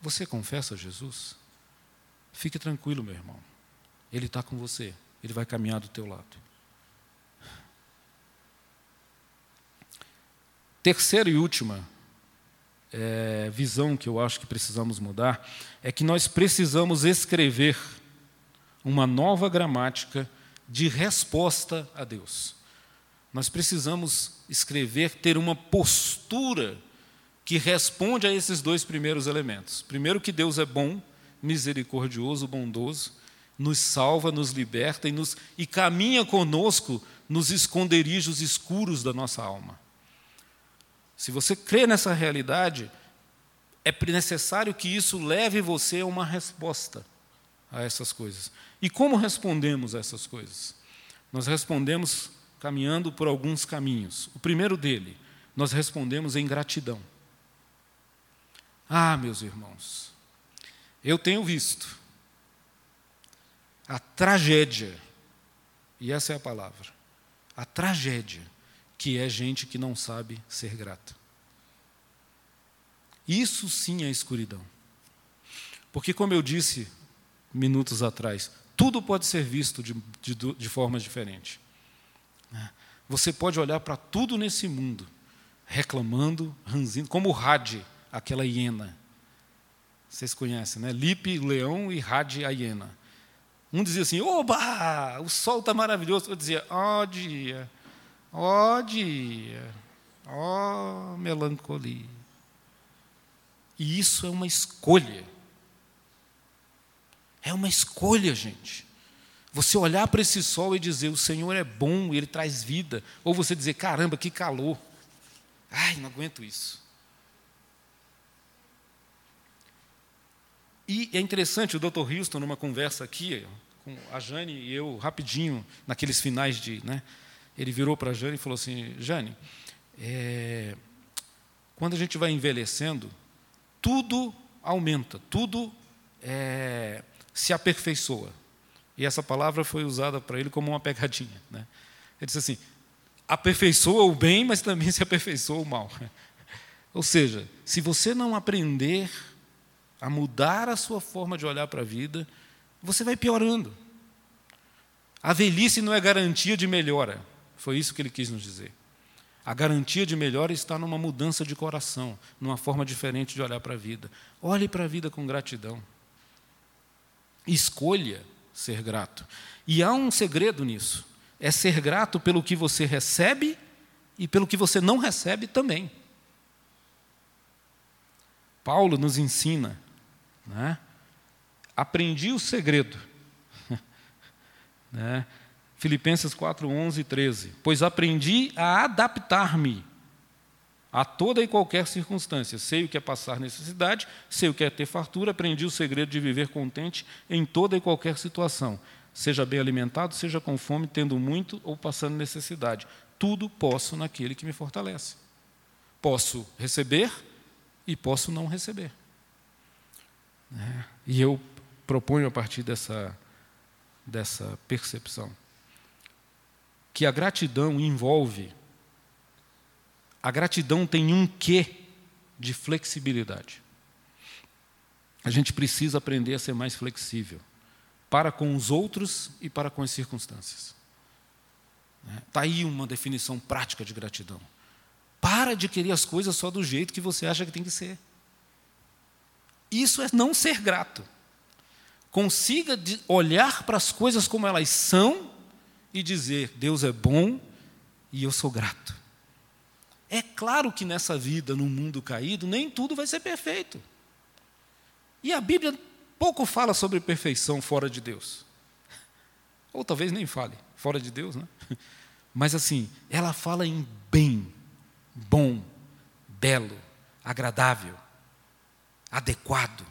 Você confessa Jesus? Fique tranquilo, meu irmão. Ele está com você. Ele vai caminhar do teu lado. Terceira e última é, visão que eu acho que precisamos mudar é que nós precisamos escrever uma nova gramática de resposta a Deus. Nós precisamos escrever, ter uma postura que responde a esses dois primeiros elementos. Primeiro, que Deus é bom, misericordioso, bondoso, nos salva, nos liberta e, nos, e caminha conosco nos esconderijos escuros da nossa alma. Se você crê nessa realidade, é necessário que isso leve você a uma resposta a essas coisas. E como respondemos a essas coisas? Nós respondemos caminhando por alguns caminhos. O primeiro dele, nós respondemos em gratidão. Ah, meus irmãos, eu tenho visto a tragédia, e essa é a palavra, a tragédia que é gente que não sabe ser grata. Isso sim é escuridão. Porque, como eu disse minutos atrás, tudo pode ser visto de, de, de forma diferente. Né? Você pode olhar para tudo nesse mundo, reclamando, ranzindo, como o Had aquela hiena. Vocês conhecem, né? Lipe, leão e Rade, a hiena. Um dizia assim: Oba, o sol está maravilhoso. Eu dizia: Ó oh, dia, ó oh, dia, ó oh, melancolia. E isso é uma escolha. É uma escolha, gente. Você olhar para esse sol e dizer: O Senhor é bom, Ele traz vida. Ou você dizer: Caramba, que calor. Ai, não aguento isso. E é interessante, o Dr. Houston, numa conversa aqui, com a Jane e eu, rapidinho, naqueles finais de. Né, ele virou para a Jane e falou assim: Jane, é, quando a gente vai envelhecendo, tudo aumenta, tudo é, se aperfeiçoa. E essa palavra foi usada para ele como uma pegadinha. Né? Ele disse assim: aperfeiçoa o bem, mas também se aperfeiçoa o mal. Ou seja, se você não aprender a mudar a sua forma de olhar para a vida, você vai piorando. A velhice não é garantia de melhora. Foi isso que ele quis nos dizer. A garantia de melhora está numa mudança de coração, numa forma diferente de olhar para a vida. Olhe para a vida com gratidão. Escolha ser grato. E há um segredo nisso: é ser grato pelo que você recebe e pelo que você não recebe também. Paulo nos ensina né? Aprendi o segredo. <laughs> né? Filipenses 4, 11 e 13. Pois aprendi a adaptar-me a toda e qualquer circunstância. Sei o que é passar necessidade, sei o que é ter fartura, aprendi o segredo de viver contente em toda e qualquer situação. Seja bem alimentado, seja com fome, tendo muito ou passando necessidade. Tudo posso naquele que me fortalece. Posso receber e posso não receber. Né? E eu proponho a partir dessa, dessa percepção que a gratidão envolve, a gratidão tem um quê de flexibilidade. A gente precisa aprender a ser mais flexível para com os outros e para com as circunstâncias. Está né? aí uma definição prática de gratidão. Para de querer as coisas só do jeito que você acha que tem que ser. Isso é não ser grato. Consiga olhar para as coisas como elas são e dizer: Deus é bom e eu sou grato. É claro que nessa vida, no mundo caído, nem tudo vai ser perfeito. E a Bíblia pouco fala sobre perfeição fora de Deus. Ou talvez nem fale, fora de Deus, né? <laughs> Mas assim, ela fala em bem, bom, belo, agradável, adequado.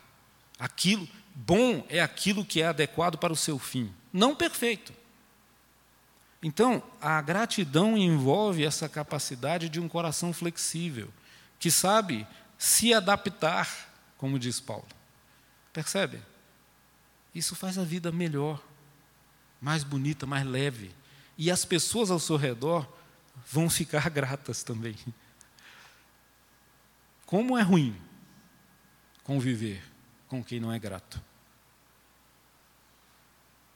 Aquilo bom é aquilo que é adequado para o seu fim, não perfeito. Então, a gratidão envolve essa capacidade de um coração flexível, que sabe se adaptar, como diz Paulo. Percebe? Isso faz a vida melhor, mais bonita, mais leve. E as pessoas ao seu redor vão ficar <laughs> gratas também. Como é ruim conviver com quem não é grato.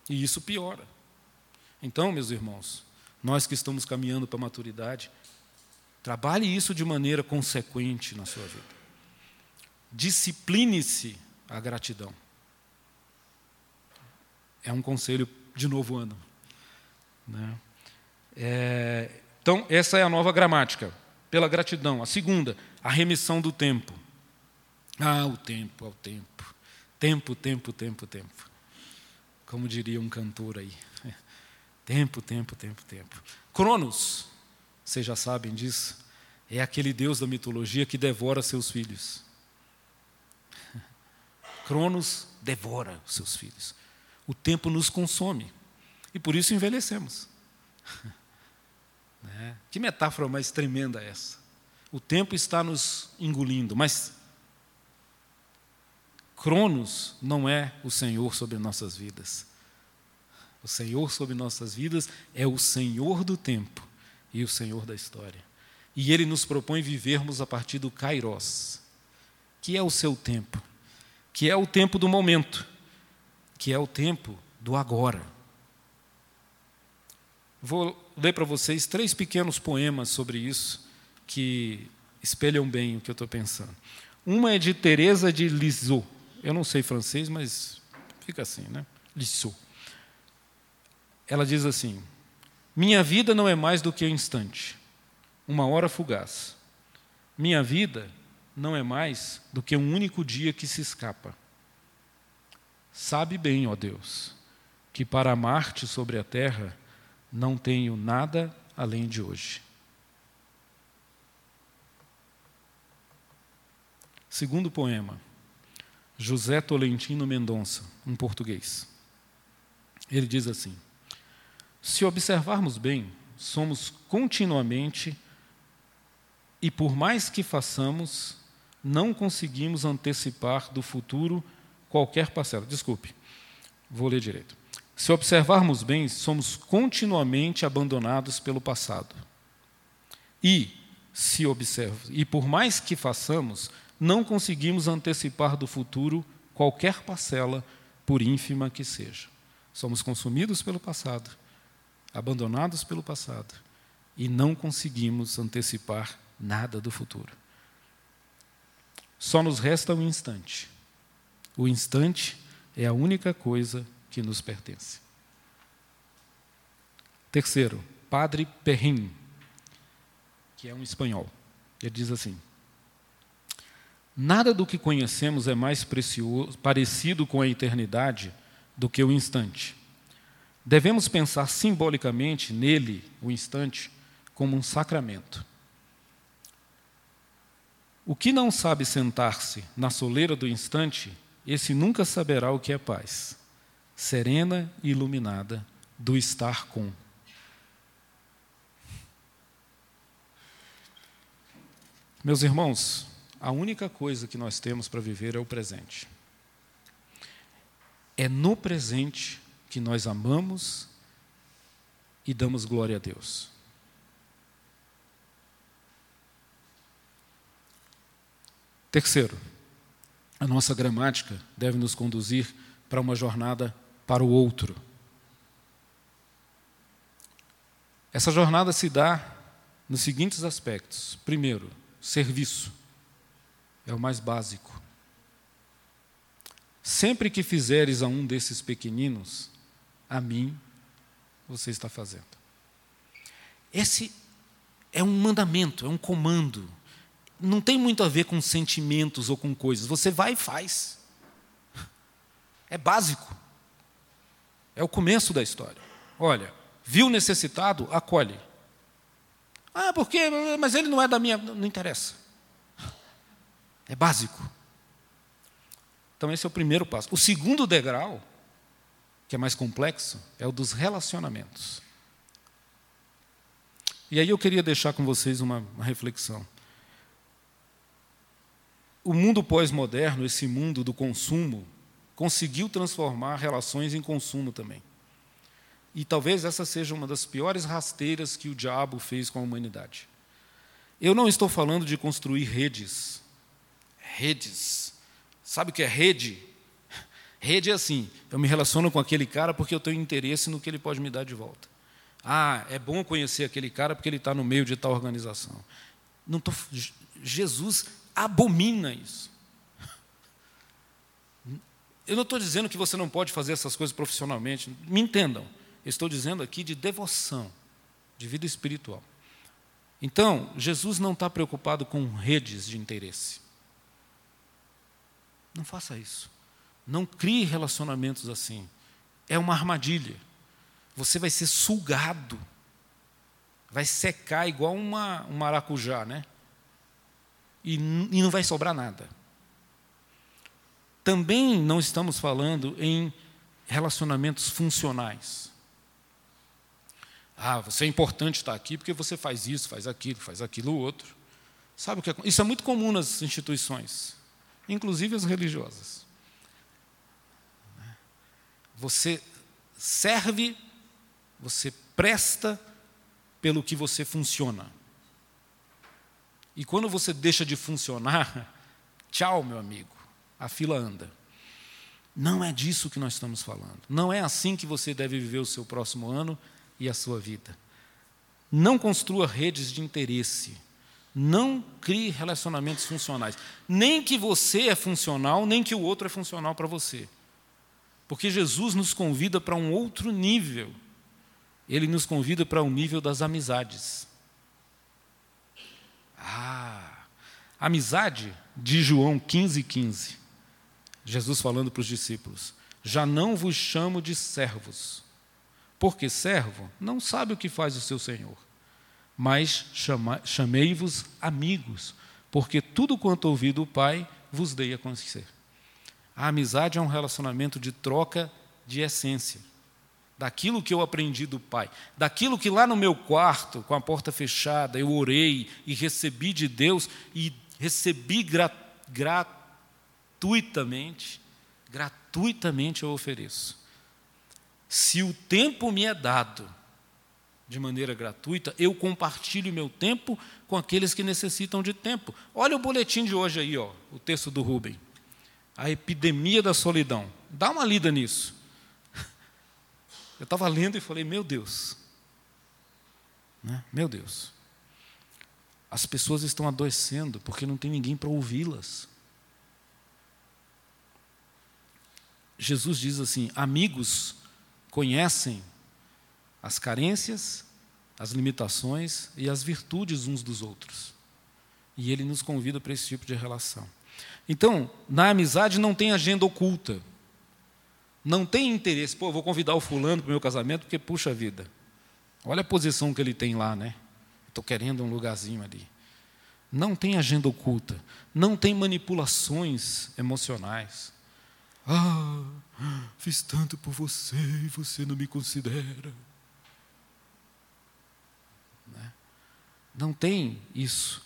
E isso piora. Então, meus irmãos, nós que estamos caminhando para a maturidade, trabalhe isso de maneira consequente na sua vida. Discipline-se a gratidão. É um conselho de novo ano. Né? É, então, essa é a nova gramática, pela gratidão. A segunda, a remissão do tempo. Ah, o tempo, ao tempo. Tempo, tempo, tempo, tempo. Como diria um cantor aí. Tempo, tempo, tempo, tempo. Cronos, vocês já sabem disso, é aquele deus da mitologia que devora seus filhos. <laughs> Cronos devora seus filhos. O tempo nos consome e por isso envelhecemos. <laughs> Né? Que metáfora mais tremenda é essa? O tempo está nos engolindo, mas Cronos não é o Senhor sobre nossas vidas. O Senhor sobre nossas vidas é o Senhor do tempo e o Senhor da história. E Ele nos propõe vivermos a partir do Kairos, que é o seu tempo, que é o tempo do momento, que é o tempo do agora. Vou ler para vocês três pequenos poemas sobre isso, que espelham bem o que eu estou pensando. Uma é de Teresa de Lisieux. Eu não sei francês, mas fica assim, né? Lisieux ela diz assim: Minha vida não é mais do que um instante, uma hora fugaz. Minha vida não é mais do que um único dia que se escapa. Sabe bem, ó Deus, que para amar-te sobre a terra não tenho nada além de hoje. Segundo poema, José Tolentino Mendonça, um português. Ele diz assim: se observarmos bem, somos continuamente, e por mais que façamos, não conseguimos antecipar do futuro qualquer parcela. Desculpe, vou ler direito. Se observarmos bem, somos continuamente abandonados pelo passado. E, se observa, e por mais que façamos, não conseguimos antecipar do futuro qualquer parcela, por ínfima que seja. Somos consumidos pelo passado abandonados pelo passado e não conseguimos antecipar nada do futuro. Só nos resta um instante. O instante é a única coisa que nos pertence. Terceiro, Padre Perrin, que é um espanhol. Ele diz assim: Nada do que conhecemos é mais precioso, parecido com a eternidade do que o instante. Devemos pensar simbolicamente nele, o instante, como um sacramento. O que não sabe sentar-se na soleira do instante, esse nunca saberá o que é paz, serena e iluminada do estar com. Meus irmãos, a única coisa que nós temos para viver é o presente. É no presente que nós amamos e damos glória a Deus. Terceiro, a nossa gramática deve nos conduzir para uma jornada para o outro. Essa jornada se dá nos seguintes aspectos: primeiro, serviço, é o mais básico. Sempre que fizeres a um desses pequeninos, a mim você está fazendo. Esse é um mandamento, é um comando. Não tem muito a ver com sentimentos ou com coisas. Você vai e faz. É básico. É o começo da história. Olha, viu necessitado, acolhe. Ah, por quê? Mas ele não é da minha. Não interessa. É básico. Então, esse é o primeiro passo. O segundo degrau, que é mais complexo, é o dos relacionamentos. E aí eu queria deixar com vocês uma, uma reflexão. O mundo pós-moderno, esse mundo do consumo, conseguiu transformar relações em consumo também. E talvez essa seja uma das piores rasteiras que o diabo fez com a humanidade. Eu não estou falando de construir redes. Redes. Sabe o que é rede? Rede é assim: eu me relaciono com aquele cara porque eu tenho interesse no que ele pode me dar de volta. Ah, é bom conhecer aquele cara porque ele está no meio de tal organização. Não tô, Jesus abomina isso. Eu não estou dizendo que você não pode fazer essas coisas profissionalmente, me entendam. estou dizendo aqui de devoção, de vida espiritual. Então, Jesus não está preocupado com redes de interesse. Não faça isso. Não crie relacionamentos assim. É uma armadilha. Você vai ser sugado. Vai secar igual uma, um maracujá, né? E, e não vai sobrar nada. Também não estamos falando em relacionamentos funcionais. Ah, você é importante estar aqui porque você faz isso, faz aquilo, faz aquilo outro. Sabe o que é? Isso é muito comum nas instituições, inclusive as religiosas. Você serve, você presta pelo que você funciona. E quando você deixa de funcionar, <laughs> tchau, meu amigo, a fila anda. Não é disso que nós estamos falando. Não é assim que você deve viver o seu próximo ano e a sua vida. Não construa redes de interesse. Não crie relacionamentos funcionais. Nem que você é funcional, nem que o outro é funcional para você. Porque Jesus nos convida para um outro nível. Ele nos convida para um nível das amizades. Ah, amizade de João 15, 15. Jesus falando para os discípulos: Já não vos chamo de servos, porque servo não sabe o que faz o seu senhor, mas chamei-vos amigos, porque tudo quanto ouvi do Pai vos dei a conhecer. A amizade é um relacionamento de troca de essência. Daquilo que eu aprendi do Pai, daquilo que lá no meu quarto, com a porta fechada, eu orei e recebi de Deus e recebi gra gratuitamente, gratuitamente eu ofereço. Se o tempo me é dado de maneira gratuita, eu compartilho meu tempo com aqueles que necessitam de tempo. Olha o boletim de hoje aí, ó, o texto do Rubem a epidemia da solidão. Dá uma lida nisso. Eu estava lendo e falei, meu Deus. Né? Meu Deus. As pessoas estão adoecendo porque não tem ninguém para ouvi-las. Jesus diz assim: amigos conhecem as carências, as limitações e as virtudes uns dos outros. E ele nos convida para esse tipo de relação. Então, na amizade não tem agenda oculta. Não tem interesse, pô, vou convidar o fulano para o meu casamento, porque puxa vida. Olha a posição que ele tem lá, né? Estou querendo um lugarzinho ali. Não tem agenda oculta. Não tem manipulações emocionais. Ah, fiz tanto por você e você não me considera. Né? Não tem isso.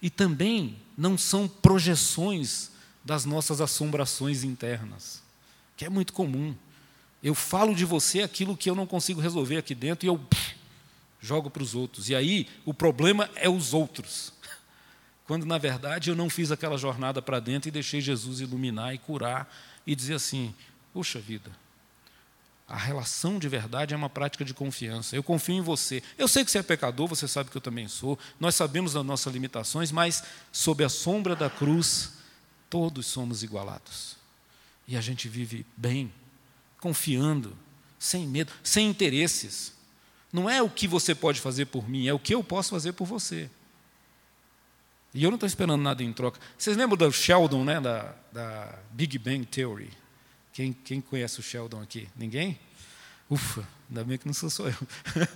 E também não são projeções das nossas assombrações internas, que é muito comum. Eu falo de você aquilo que eu não consigo resolver aqui dentro e eu pff, jogo para os outros. E aí o problema é os outros. Quando na verdade eu não fiz aquela jornada para dentro e deixei Jesus iluminar e curar e dizer assim: puxa vida, a relação de verdade é uma prática de confiança. Eu confio em você. Eu sei que você é pecador, você sabe que eu também sou. Nós sabemos das nossas limitações, mas sob a sombra da cruz, todos somos igualados. E a gente vive bem, confiando, sem medo, sem interesses. Não é o que você pode fazer por mim, é o que eu posso fazer por você. E eu não estou esperando nada em troca. Vocês lembram do Sheldon, né, da, da Big Bang Theory? Quem, quem conhece o Sheldon aqui? Ninguém? Ufa, ainda bem que não sou só eu. <laughs>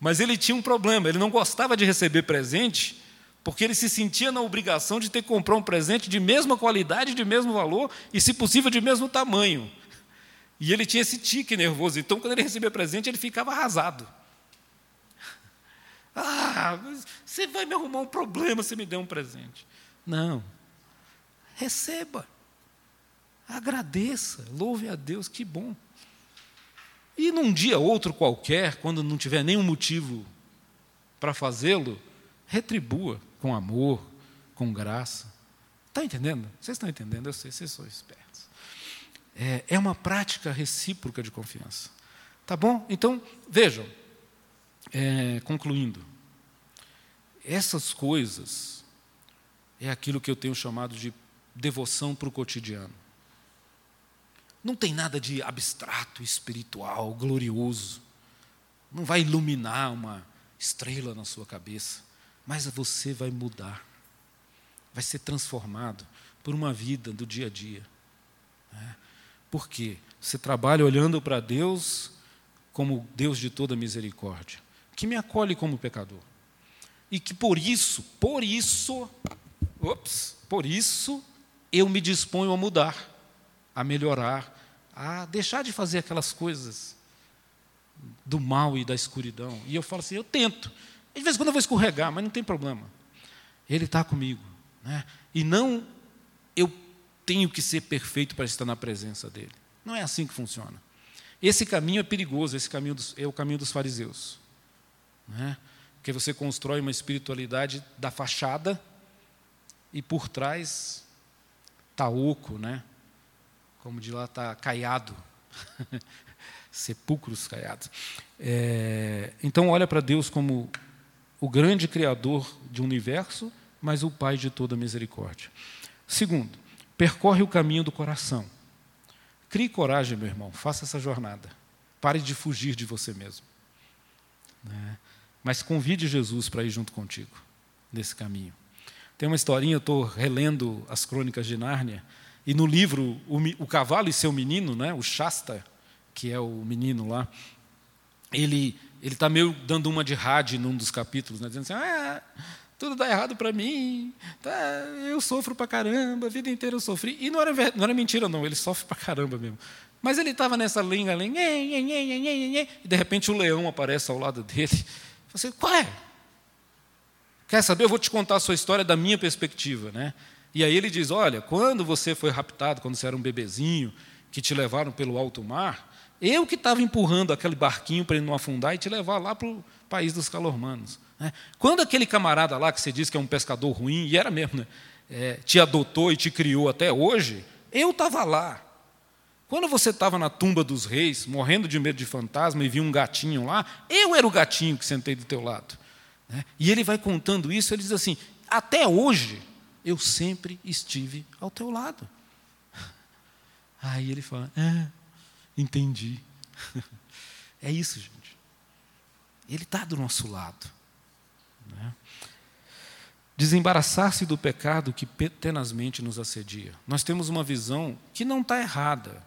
Mas ele tinha um problema, ele não gostava de receber presente, porque ele se sentia na obrigação de ter que comprar um presente de mesma qualidade, de mesmo valor e, se possível, de mesmo tamanho. E ele tinha esse tique nervoso, então, quando ele recebia presente, ele ficava arrasado. <laughs> Ah, você vai me arrumar um problema se me der um presente. Não. Receba. Agradeça. Louve a Deus, que bom. E num dia outro qualquer, quando não tiver nenhum motivo para fazê-lo, retribua com amor, com graça. Está entendendo? Vocês estão entendendo? Eu sei, vocês são espertos. É, é uma prática recíproca de confiança. Tá bom? Então, vejam, é, concluindo, essas coisas é aquilo que eu tenho chamado de devoção para o cotidiano. Não tem nada de abstrato, espiritual, glorioso. Não vai iluminar uma estrela na sua cabeça, mas você vai mudar. Vai ser transformado por uma vida do dia a dia. Né? Por quê? Você trabalha olhando para Deus como Deus de toda misericórdia, que me acolhe como pecador. E que por isso, por isso, ops, por isso eu me disponho a mudar, a melhorar, a deixar de fazer aquelas coisas do mal e da escuridão. E eu falo assim, eu tento. De vez em quando eu vou escorregar, mas não tem problema. Ele está comigo. Né? E não eu tenho que ser perfeito para estar na presença dele. Não é assim que funciona. Esse caminho é perigoso, esse caminho dos, é o caminho dos fariseus. Né? Porque você constrói uma espiritualidade da fachada e por trás está oco, né? Como de lá está caiado, <laughs> sepulcros caiados. É, então, olha para Deus como o grande Criador de um universo, mas o Pai de toda misericórdia. Segundo, percorre o caminho do coração. Crie coragem, meu irmão, faça essa jornada. Pare de fugir de você mesmo. Né? Mas convide Jesus para ir junto contigo nesse caminho. Tem uma historinha, eu estou relendo as crônicas de Nárnia, e no livro, o, o Cavalo e Seu Menino, né, o Shasta, que é o menino lá, ele ele está meio dando uma de rádio num dos capítulos, né, dizendo assim: ah, tudo dá errado para mim, tá, eu sofro para caramba, a vida inteira eu sofri. E não era, não era mentira, não, ele sofre para caramba mesmo. Mas ele estava nessa linha, e de repente o leão aparece ao lado dele. <laughs> Você, assim, qual é? Quer saber? Eu vou te contar a sua história da minha perspectiva. Né? E aí ele diz: Olha, quando você foi raptado, quando você era um bebezinho, que te levaram pelo alto mar, eu que estava empurrando aquele barquinho para ele não afundar e te levar lá para o país dos calormanos. Né? Quando aquele camarada lá, que você diz que é um pescador ruim, e era mesmo, né? é, te adotou e te criou até hoje, eu estava lá. Quando você estava na tumba dos reis, morrendo de medo de fantasma, e viu um gatinho lá, eu era o gatinho que sentei do teu lado. Né? E ele vai contando isso, ele diz assim: até hoje, eu sempre estive ao teu lado. <laughs> Aí ele fala: É, entendi. <laughs> É isso, gente. Ele está do nosso lado. Né? Desembaraçar-se do pecado que tenazmente nos assedia. Nós temos uma visão que não está errada,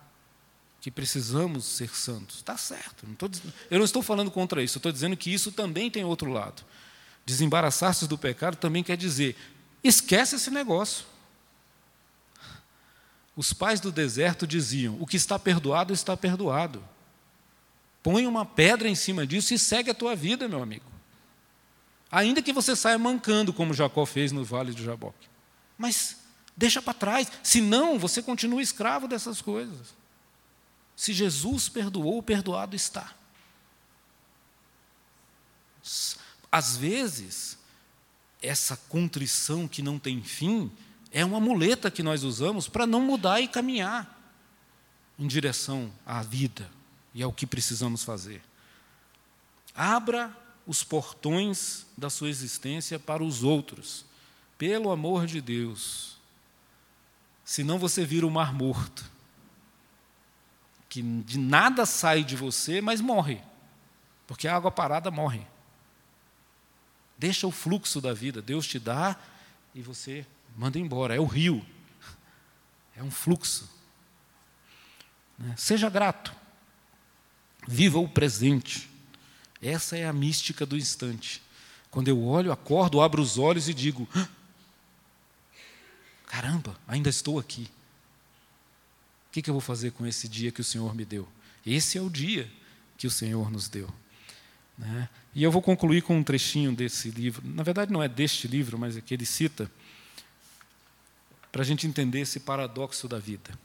que precisamos ser santos. Está certo. Não dizendo, eu não estou falando contra isso, estou dizendo que isso também tem outro lado. Desembaraçar-se do pecado também quer dizer Esquece esse negócio. Os pais do deserto diziam: o que está perdoado, está perdoado. Põe uma pedra em cima disso e segue a tua vida, meu amigo. Ainda que você saia mancando, como Jacó fez no vale de Jaboque. Mas deixa para trás, senão você continua escravo dessas coisas. Se Jesus perdoou, perdoado está. Às vezes, essa contrição que não tem fim é uma muleta que nós usamos para não mudar e caminhar em direção à vida e ao que precisamos fazer. Abra os portões da sua existência para os outros, pelo amor de Deus. Senão você vira o um mar morto, que de nada sai de você, mas morre, porque a água parada morre. Deixa o fluxo da vida. Deus te dá e você manda embora. É o rio. É um fluxo. Né? Seja grato. Viva o presente. Essa é a mística do instante. Quando eu olho, acordo, abro os olhos e digo: caramba, ainda estou aqui. O que, que eu vou fazer com esse dia que o Senhor me deu? Esse é o dia que o Senhor nos deu. Né? E eu vou concluir com um trechinho desse livro. Na verdade, não é deste livro, mas é que ele cita, para a gente entender esse paradoxo da vida.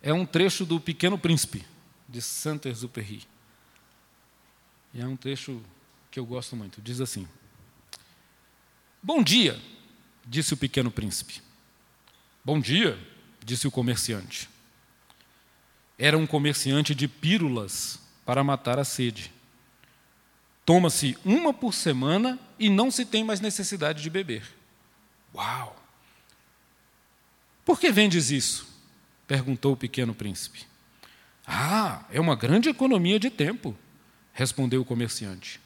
É um trecho do Pequeno Príncipe, de Saint-Exupéry. E é um trecho que eu gosto muito. Diz assim: Bom dia, disse o pequeno príncipe. Bom dia, disse o comerciante. Era um comerciante de pílulas para matar a sede. Toma-se uma por semana e não se tem mais necessidade de beber. Uau! Por que vendes isso? perguntou o pequeno príncipe. Ah, é uma grande economia de tempo, respondeu o comerciante.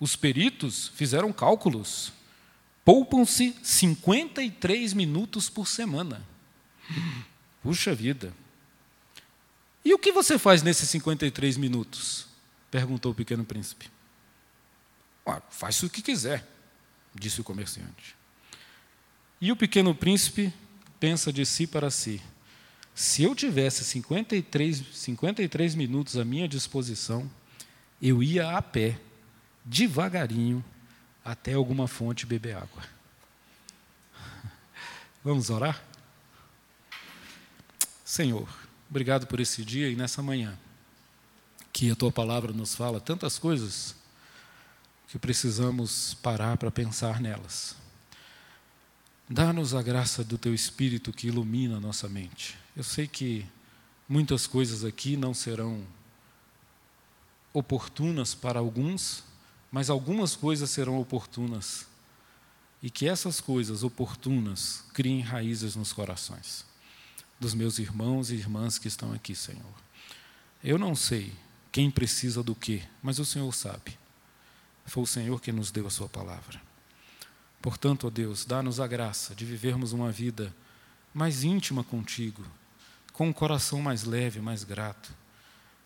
Os peritos fizeram cálculos. Poupam-se 53 minutos por semana. Puxa vida. E o que você faz nesses 53 minutos? perguntou o pequeno príncipe. Faz o que quiser, disse o comerciante. E o pequeno príncipe pensa de si para si: se eu tivesse 53, 53 minutos à minha disposição, eu ia a pé, devagarinho, até alguma fonte beber água. <laughs> Vamos orar? Senhor, obrigado por esse dia e nessa manhã, que a tua palavra nos fala tantas coisas que precisamos parar para pensar nelas. Dá-nos a graça do teu Espírito que ilumina a nossa mente. Eu sei que muitas coisas aqui não serão oportunas para alguns, mas algumas coisas serão oportunas. E que essas coisas oportunas criem raízes nos corações dos meus irmãos e irmãs que estão aqui, Senhor. Eu não sei quem precisa do que, mas o Senhor sabe. Foi o Senhor que nos deu a Sua palavra. Portanto, ó Deus, dá-nos a graça de vivermos uma vida mais íntima contigo, com um coração mais leve, mais grato,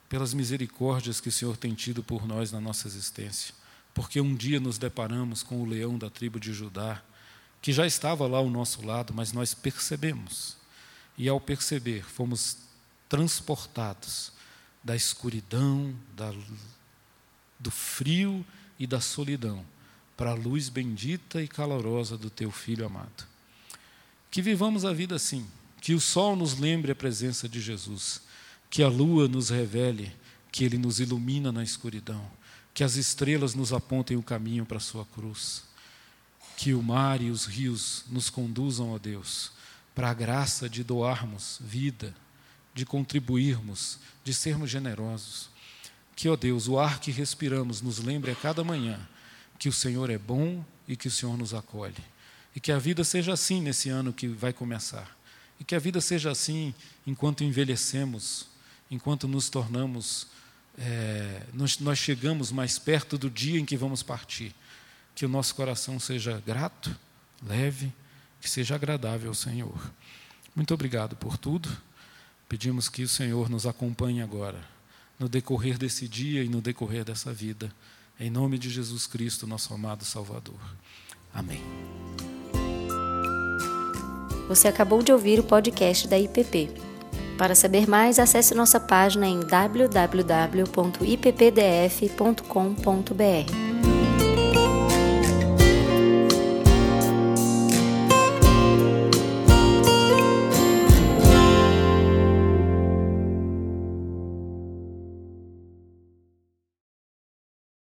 pelas misericórdias que o Senhor tem tido por nós na nossa existência. Porque um dia nos deparamos com o leão da tribo de Judá, que já estava lá ao nosso lado, mas nós percebemos. E ao perceber, fomos transportados da escuridão, da, do frio e da solidão para a luz bendita e calorosa do teu filho amado. Que vivamos a vida assim, que o sol nos lembre a presença de Jesus, que a lua nos revele que ele nos ilumina na escuridão, que as estrelas nos apontem o caminho para a sua cruz, que o mar e os rios nos conduzam a Deus, para a graça de doarmos vida, de contribuirmos, de sermos generosos. Que, ó Deus, o ar que respiramos nos lembre a cada manhã que o Senhor é bom e que o Senhor nos acolhe. E que a vida seja assim nesse ano que vai começar. E que a vida seja assim enquanto envelhecemos, enquanto nos tornamos, é, nós, nós chegamos mais perto do dia em que vamos partir. Que o nosso coração seja grato, leve, que seja agradável ao Senhor. Muito obrigado por tudo. Pedimos que o Senhor nos acompanhe agora, no decorrer desse dia e no decorrer dessa vida. Em nome de Jesus Cristo, nosso amado Salvador. Amém.
Você acabou de ouvir o podcast da IPP. Para saber mais, acesse nossa página em www.ippdf.com.br.